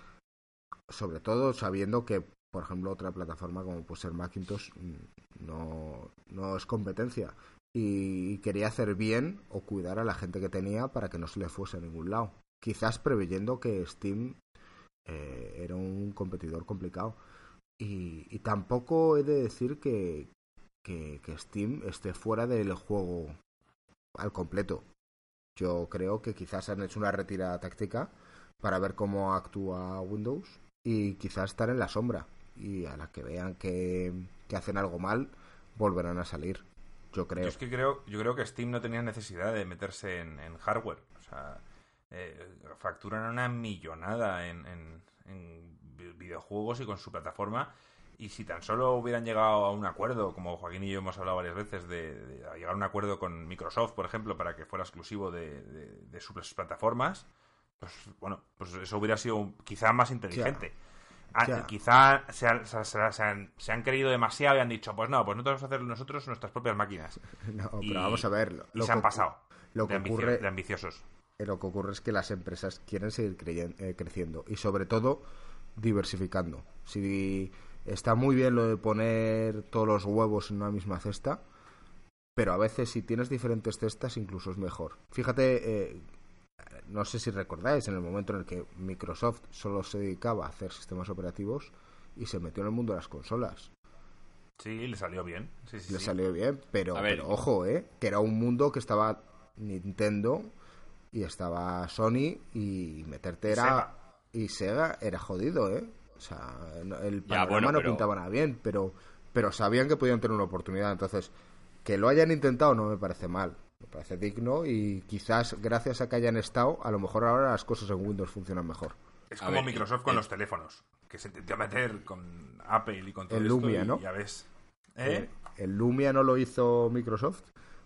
sobre todo sabiendo que, por ejemplo, otra plataforma como puede ser Macintosh mm, no, no es competencia y quería hacer bien o cuidar a la gente que tenía para que no se le fuese a ningún lado. Quizás preveyendo que Steam eh, era un competidor complicado. Y, tampoco he de decir que, que, Steam esté fuera del juego al completo. Yo creo que quizás han hecho una retirada táctica para ver cómo actúa Windows y quizás estar en la sombra. Y a la que vean que, que hacen algo mal, volverán a salir. Yo creo. Yo es que creo, yo creo que Steam no tenía necesidad de meterse en, hardware. O sea, eh, facturan una millonada en, en, videojuegos y con su plataforma. Y si tan solo hubieran llegado a un acuerdo, como Joaquín y yo hemos hablado varias veces, de, de- a llegar a un acuerdo con Microsoft, por ejemplo, para que fuera exclusivo de, de- de sus plataformas, pues bueno, pues eso hubiera sido quizá más inteligente. Ah. Quizá se han, se, han, se han creído demasiado y han dicho, pues no, pues nosotros vamos a hacer nosotros nuestras propias máquinas. No, Y- pero vamos a ver. Lo, y lo se han pasado. Lo de, que, ambicio- ocurre, de ambiciosos. eh, lo que ocurre es que las empresas quieren seguir creyen- eh, creciendo y sobre todo diversificando. Si está muy bien lo de poner todos los huevos en una misma cesta, pero a veces si tienes diferentes cestas incluso es mejor. Fíjate, eh, no sé si recordáis en el momento en el que Microsoft solo se dedicaba a hacer sistemas operativos y se metió en el mundo de las consolas. Sí, le salió bien. Sí, sí, Le sí. salió bien, pero, pero ojo, ¿eh? Que era un mundo que estaba Nintendo y estaba Sony y meterte era... Sega. Y Sega era jodido, ¿eh? O sea, no- el Ya, panorama bueno, no pero- pintaba nada bien, pero, pero sabían que podían tener una oportunidad. Entonces, que lo hayan intentado no me parece mal. Me parece digno y quizás gracias a que hayan estado, a lo mejor ahora las cosas en Windows funcionan mejor. Es como ver, Microsoft eh, con eh. los teléfonos, que se intentó meter con Apple y con todo El esto Lumia, y ¿no? Ya ves. ¿Eh? El Lumia no lo hizo Microsoft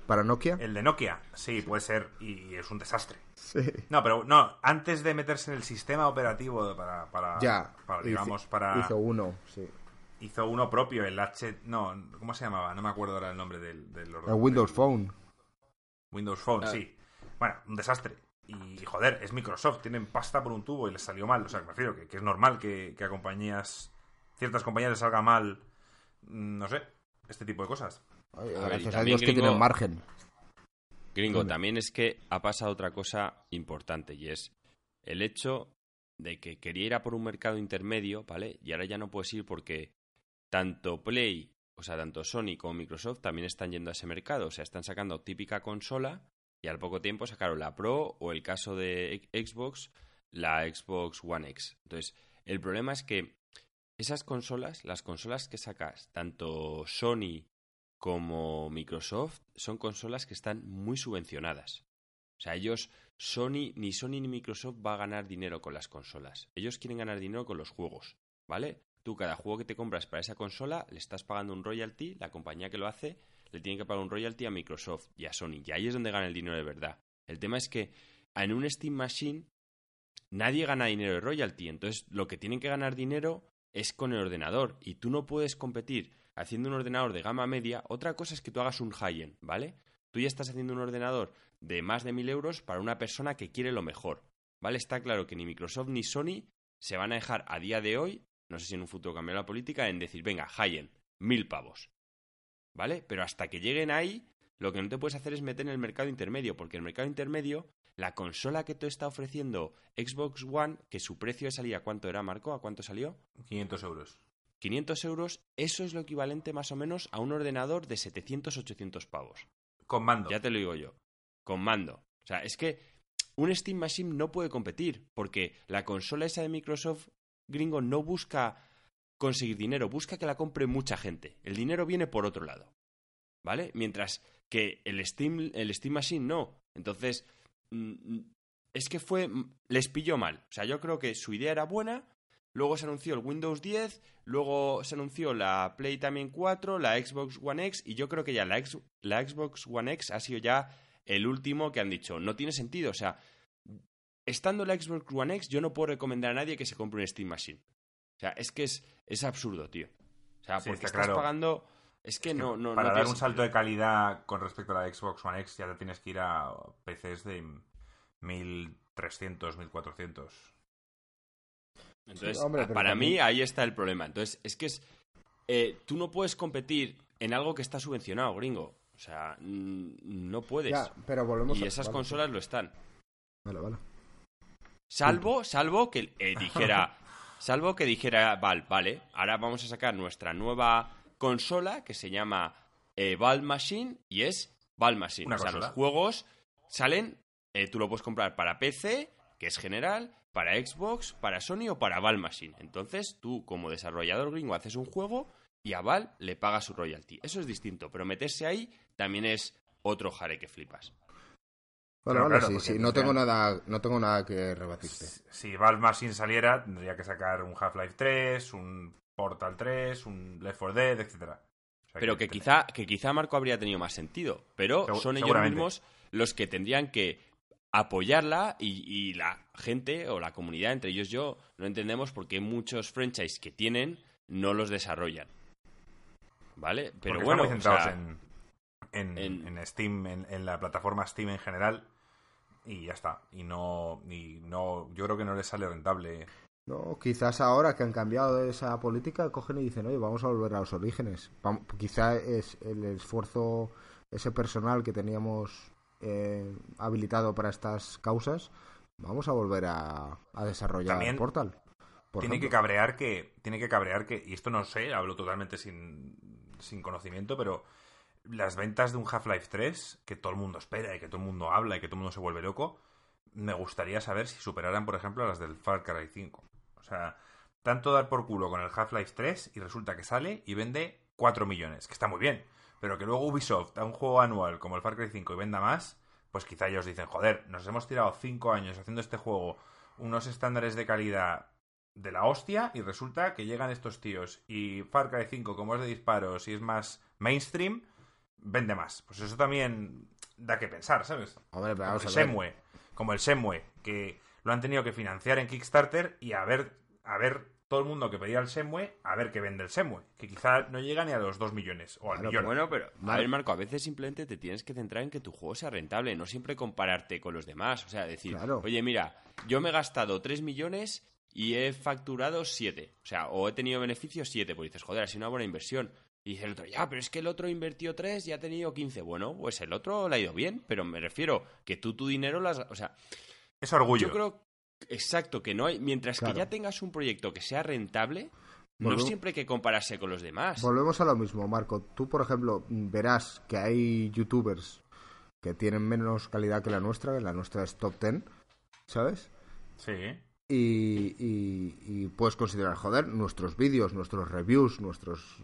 para Nokia. El de Nokia, sí, puede ser, y es un desastre. Sí. No, pero no, antes de meterse en el sistema operativo para, para, Ya, para, hizo- digamos, para... hizo uno, sí. hizo uno propio, el H... No, ¿cómo se llamaba? No me acuerdo ahora el nombre del... del El Windows del- Phone. Windows Phone, Ah. sí. Bueno, un desastre. Y, joder, es Microsoft, tienen pasta por un tubo y les salió mal. O sea, me refiero que, que es normal que, que a compañías, ciertas compañías les salga mal, mm, no sé, este tipo de cosas. Ay, A ver, y gracias a también, Dios que gringo- tienen margen. Gringo, también es que ha pasado otra cosa importante y es el hecho de que quería ir a por un mercado intermedio, ¿vale? Y ahora ya no puedes ir porque tanto Play, o sea, tanto Sony como Microsoft también están yendo a ese mercado. O sea, están sacando típica consola y al poco tiempo sacaron la Pro o el caso de Xbox, la Xbox One X. Entonces, el problema es que esas consolas, las consolas que sacas, tanto Sony como Microsoft, son consolas que están muy subvencionadas. O sea, ellos, Sony, ni Sony ni Microsoft va a ganar dinero con las consolas. Ellos quieren ganar dinero con los juegos, ¿vale? Tú cada juego que te compras para esa consola le estás pagando un royalty, la compañía que lo hace le tiene que pagar un royalty a Microsoft y a Sony. Y ahí es donde gana el dinero de verdad. El tema es que en un Steam Machine nadie gana dinero de royalty. Entonces lo que tienen que ganar dinero es con el ordenador. Y tú no puedes competir haciendo un ordenador de gama media. Otra cosa es que tú hagas un high-end, ¿vale? Tú ya estás haciendo un ordenador de más de mil euros para una persona que quiere lo mejor. ¿Vale? Está claro que ni Microsoft ni Sony se van a dejar a día de hoy, no sé si en un futuro cambia la política, en decir, venga, high-end, mil pavos. ¿Vale? Pero hasta que lleguen ahí, lo que no te puedes hacer es meter en el mercado intermedio, porque el mercado intermedio, la consola que te está ofreciendo Xbox One, que su precio de salida, ¿cuánto era, Marco? ¿A cuánto salió? 500 euros. 500 euros, eso es lo equivalente más o menos a un ordenador de 700-800 pavos. Con mando. Ya te lo digo yo. Con mando. O sea, es que un Steam Machine no puede competir, porque la consola esa de Microsoft gringo no busca conseguir dinero, busca que la compre mucha gente. El dinero viene por otro lado. ¿Vale? Mientras que el Steam, el Steam Machine no. Entonces, mm, es que fue. les pilló mal. O sea, yo creo que su idea era buena. Luego se anunció el Windows 10, luego se anunció la Play también 4, la Xbox One X, y yo creo que ya la, la Xbox One X ha sido ya el último que han dicho. No tiene sentido. O sea, estando la Xbox One X, yo no puedo recomendar a nadie que se compre un Steam Machine. O sea, es que es, es absurdo, tío. O sea, Sí, porque está estás claro. pagando. Es que no, no, Para no dar un salto de calidad con respecto a la Xbox One X ya te tienes que ir a PCs de 1300, 1400. Entonces, hombre, para también- mí ahí está el problema. Entonces, es que es. eh, tú no puedes competir en algo que está subvencionado, gringo. O sea, no puedes. Ya, pero volvemos y a- esas vale, consolas lo están. Vale, vale. Salvo, salvo que eh, dijera. salvo que dijera, vale, vale, ahora vamos a sacar nuestra nueva consola que se llama eh, Valve Machine y es Valve Machine. Una o sea, consola. los juegos salen, eh, tú lo puedes comprar para PC, que es general, para Xbox, para Sony o para Valve Machine. Entonces, tú como desarrollador gringo haces un juego y a Val le paga su royalty. Eso es distinto, pero meterse ahí también es otro jare que flipas. Bueno, claro, sí, sí, no tengo nada, no tengo nada que rebatirte. Si Valve Machine saliera, tendría que sacar un Half-Life 3, un Portal 3, un Left 4 Dead, etcétera. O sea Pero que quizá, que quizá Marco habría tenido más sentido. Pero Segu- son ellos mismos los que tendrían que apoyarla y, y la gente o la comunidad, entre ellos yo, no entendemos por qué muchos franchise que tienen no los desarrollan. ¿Vale? Pero porque bueno, están muy o sea, centrados en, en, en- en Steam, en, en la plataforma Steam en general, y ya está. Y no, y no, yo creo que no les sale rentable. No, quizás ahora que han cambiado esa política, cogen y dicen, oye, vamos a volver a los orígenes. Vam- quizá es el esfuerzo, ese personal que teníamos eh, habilitado para estas causas, vamos a volver a, a desarrollar También Portal. por tiene que cabrear que, tiene que cabrear que, y esto no sé, hablo totalmente sin, sin conocimiento, pero las ventas de un Half-Life 3, que todo el mundo espera y que todo el mundo habla y que todo el mundo se vuelve loco, me gustaría saber si superaran, por ejemplo, a las del Far Cry 5. O sea, tanto dar por culo con el Half-Life 3 y resulta que sale y vende 4 millones, que está muy bien. Pero que luego Ubisoft a un juego anual como el Far Cry 5 y venda más, pues quizá ellos dicen, joder, nos hemos tirado 5 años haciendo este juego, unos estándares de calidad de la hostia y resulta que llegan estos tíos y Far Cry 5 como es de disparos y es más mainstream vende más pues eso también da que pensar ¿sabes? Hombre, pero como vamos el a ver. Semue como el Semue que lo han tenido que financiar en Kickstarter y a ver a ver todo el mundo que pedía el Semue a ver qué vende el Semue que quizá no llega ni a los 2 millones o al Claro, millón Bueno, pero a ver, Marco, a veces simplemente te tienes que centrar en que tu juego sea rentable, no siempre compararte con los demás. O sea, decir, Claro. oye, mira, yo me he gastado 3 millones y he facturado 7. O sea, o he tenido beneficios 7. Pues dices, joder, ha sido una buena inversión. Y dice el otro, ya, pero es que el otro invirtió 3 y ha tenido 15. Bueno, pues el otro le ha ido bien, pero me refiero que tú tu dinero las... O sea, es orgullo yo creo exacto que no hay... Mientras Claro. que ya tengas un proyecto que sea rentable, no siempre hay que compararse con los demás. Volvemos a lo mismo, Marco. Tú, por ejemplo, verás que hay youtubers que tienen menos calidad que la nuestra, que la nuestra es top 10, ¿sabes? sí Y, y- y puedes considerar, joder, nuestros vídeos, nuestros reviews, nuestros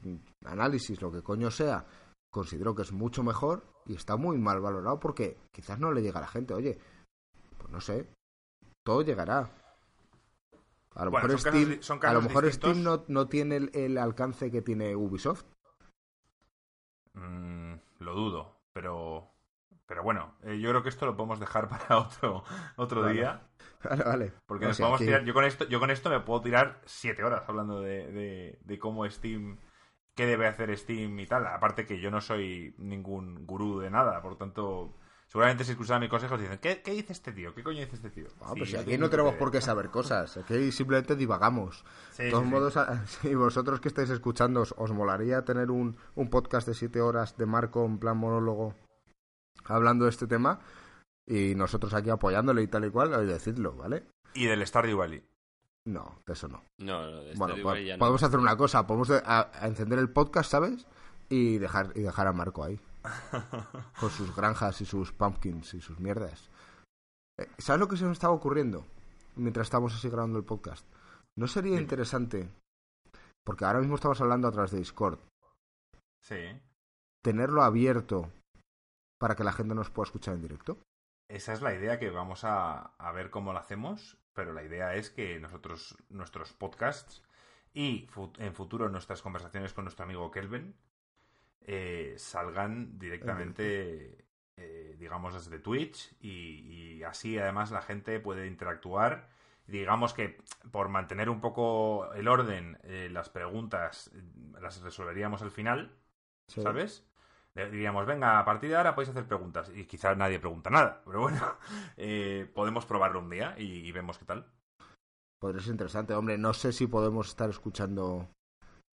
análisis, lo que coño sea, considero que es mucho mejor y está muy mal valorado porque quizás no le llega a la gente. Oye, pues no sé, todo llegará. A lo Bueno, mejor son Steam, son a lo mejor. Steam no, no tiene el, el alcance que tiene Ubisoft. Mm, lo dudo, pero pero bueno, eh, yo creo que esto lo podemos dejar para otro otro Vale. día, Vale, vale. porque O nos sea, podemos que- tirar. Yo con esto, yo con esto me puedo tirar siete horas hablando de, de, de cómo Steam, qué debe hacer Steam y tal. Aparte que yo no soy ningún gurú de nada, por tanto, seguramente si escuchan mis consejos dicen, ¿qué, qué dice este tío? ¿Qué coño dice este tío? Ah, Sí, pues si yo aquí no tenemos por qué saber cosas, aquí simplemente divagamos. Sí, de sí, todos sí. modos, a- si vosotros que estáis escuchando, os, os molaría tener un, un podcast de siete horas de Marco en plan monólogo hablando de este tema y nosotros aquí apoyándole y tal y cual, oye, decidlo, ¿vale? Y del Stardew Valley. No, de eso no. No, no, de Bueno, Stardew po- Valley ya no. podemos hacer una cosa, podemos a- a encender el podcast, ¿sabes? Y dejar, y dejar a Marco ahí. con sus granjas y sus pumpkins y sus mierdas. Eh, ¿Sabes lo que se me estaba ocurriendo mientras estábamos así grabando el podcast? ¿No sería interesante, porque ahora mismo estamos hablando a través de Discord, Sí. tenerlo abierto para que la gente nos pueda escuchar en directo? Esa es la idea que vamos a, a ver cómo la hacemos, pero la idea es que nosotros, nuestros podcasts y en futuro nuestras conversaciones con nuestro amigo Kelvin eh, salgan directamente, eh, digamos, desde Twitch y, y así además la gente puede interactuar. Digamos que por mantener un poco el orden, eh, las preguntas eh, las resolveríamos al final, Sí. ¿sabes? Diríamos, venga, a partir de ahora podéis hacer preguntas. Y quizás nadie pregunta nada, pero bueno, eh, podemos probarlo un día y, y vemos qué tal. Podría ser interesante, hombre. No sé si podemos estar escuchando.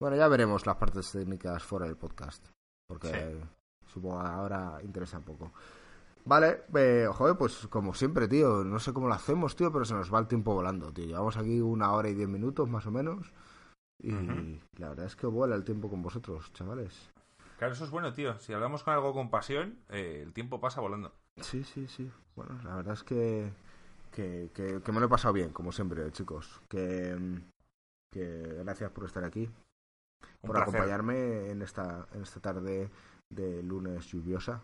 Bueno, ya veremos las partes técnicas fuera del podcast. Porque Sí. supongo ahora interesa un poco. Vale, eh, joder, pues como siempre, tío. No sé cómo lo hacemos, tío, pero se nos va el tiempo volando, tío. Llevamos aquí una hora y diez minutos más o menos. Y la verdad es que vuela el tiempo con vosotros, chavales. Claro, eso es bueno, tío. Si hablamos con algo con pasión, eh, el tiempo pasa volando. Sí, sí, sí. Bueno, la verdad es que, que, que, que me lo he pasado bien, como siempre, chicos. Que, que gracias por estar aquí. Por acompañarme en esta, en esta tarde de lunes lluviosa.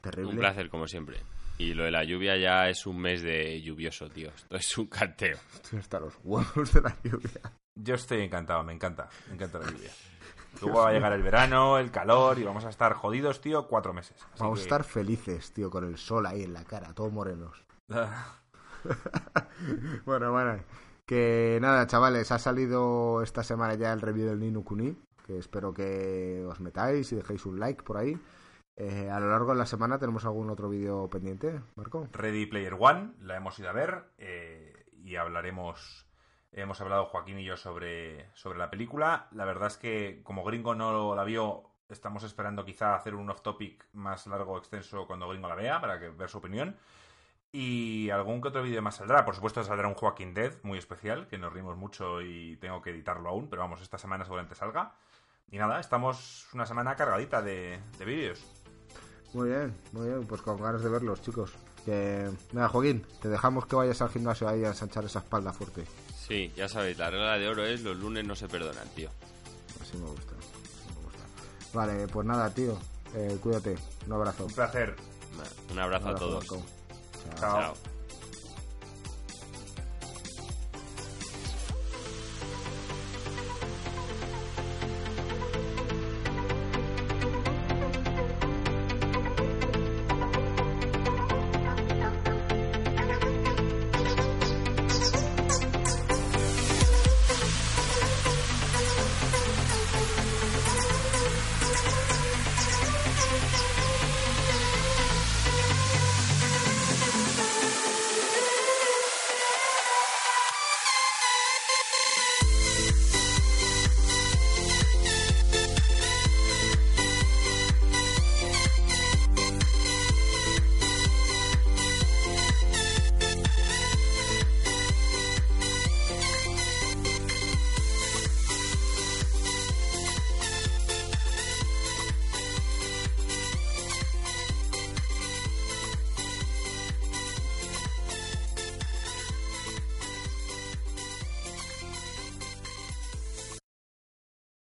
Terrible. Un placer, como siempre. Y lo de la lluvia ya es un mes de lluvioso, tío. Esto es un canteo. Hasta los huevos de la lluvia. Yo estoy encantado, me encanta. Me encanta la lluvia. Luego va a llegar el verano, el calor y vamos a estar jodidos, tío, cuatro meses. vamos a estar felices, tío, con el sol ahí en la cara, todos morenos. bueno, bueno. Que nada, chavales, ha salido esta semana ya el review del Nino Kuni, que espero que os metáis y dejéis un like por ahí. Eh, a lo largo de la semana tenemos algún otro vídeo pendiente, Marco. Ready Player One, la hemos ido a ver eh, y hablaremos. Hemos hablado Joaquín y yo sobre, sobre la película. La verdad es que como Gringo no la vio, estamos esperando quizá hacer un off-topic más largo extenso cuando Gringo la vea para que ver su opinión. Y algún que otro vídeo más saldrá. Por supuesto, saldrá un Joaquín Dead muy especial, que nos rimos mucho y tengo que editarlo aún, pero vamos, esta semana seguramente salga. Y nada, estamos una semana cargadita de, vídeos. Muy bien, muy bien, pues con ganas de verlos, chicos. Que, nada, Joaquín, te dejamos que vayas al gimnasio ahí a ensanchar esa espalda fuerte. Sí, ya sabéis, la regla de oro es los lunes no se perdonan, tío. Así me gusta, así me gusta. Vale, pues nada, tío, eh, cuídate, un abrazo. Un placer. Un abrazo, a todos. Ciao. Ciao.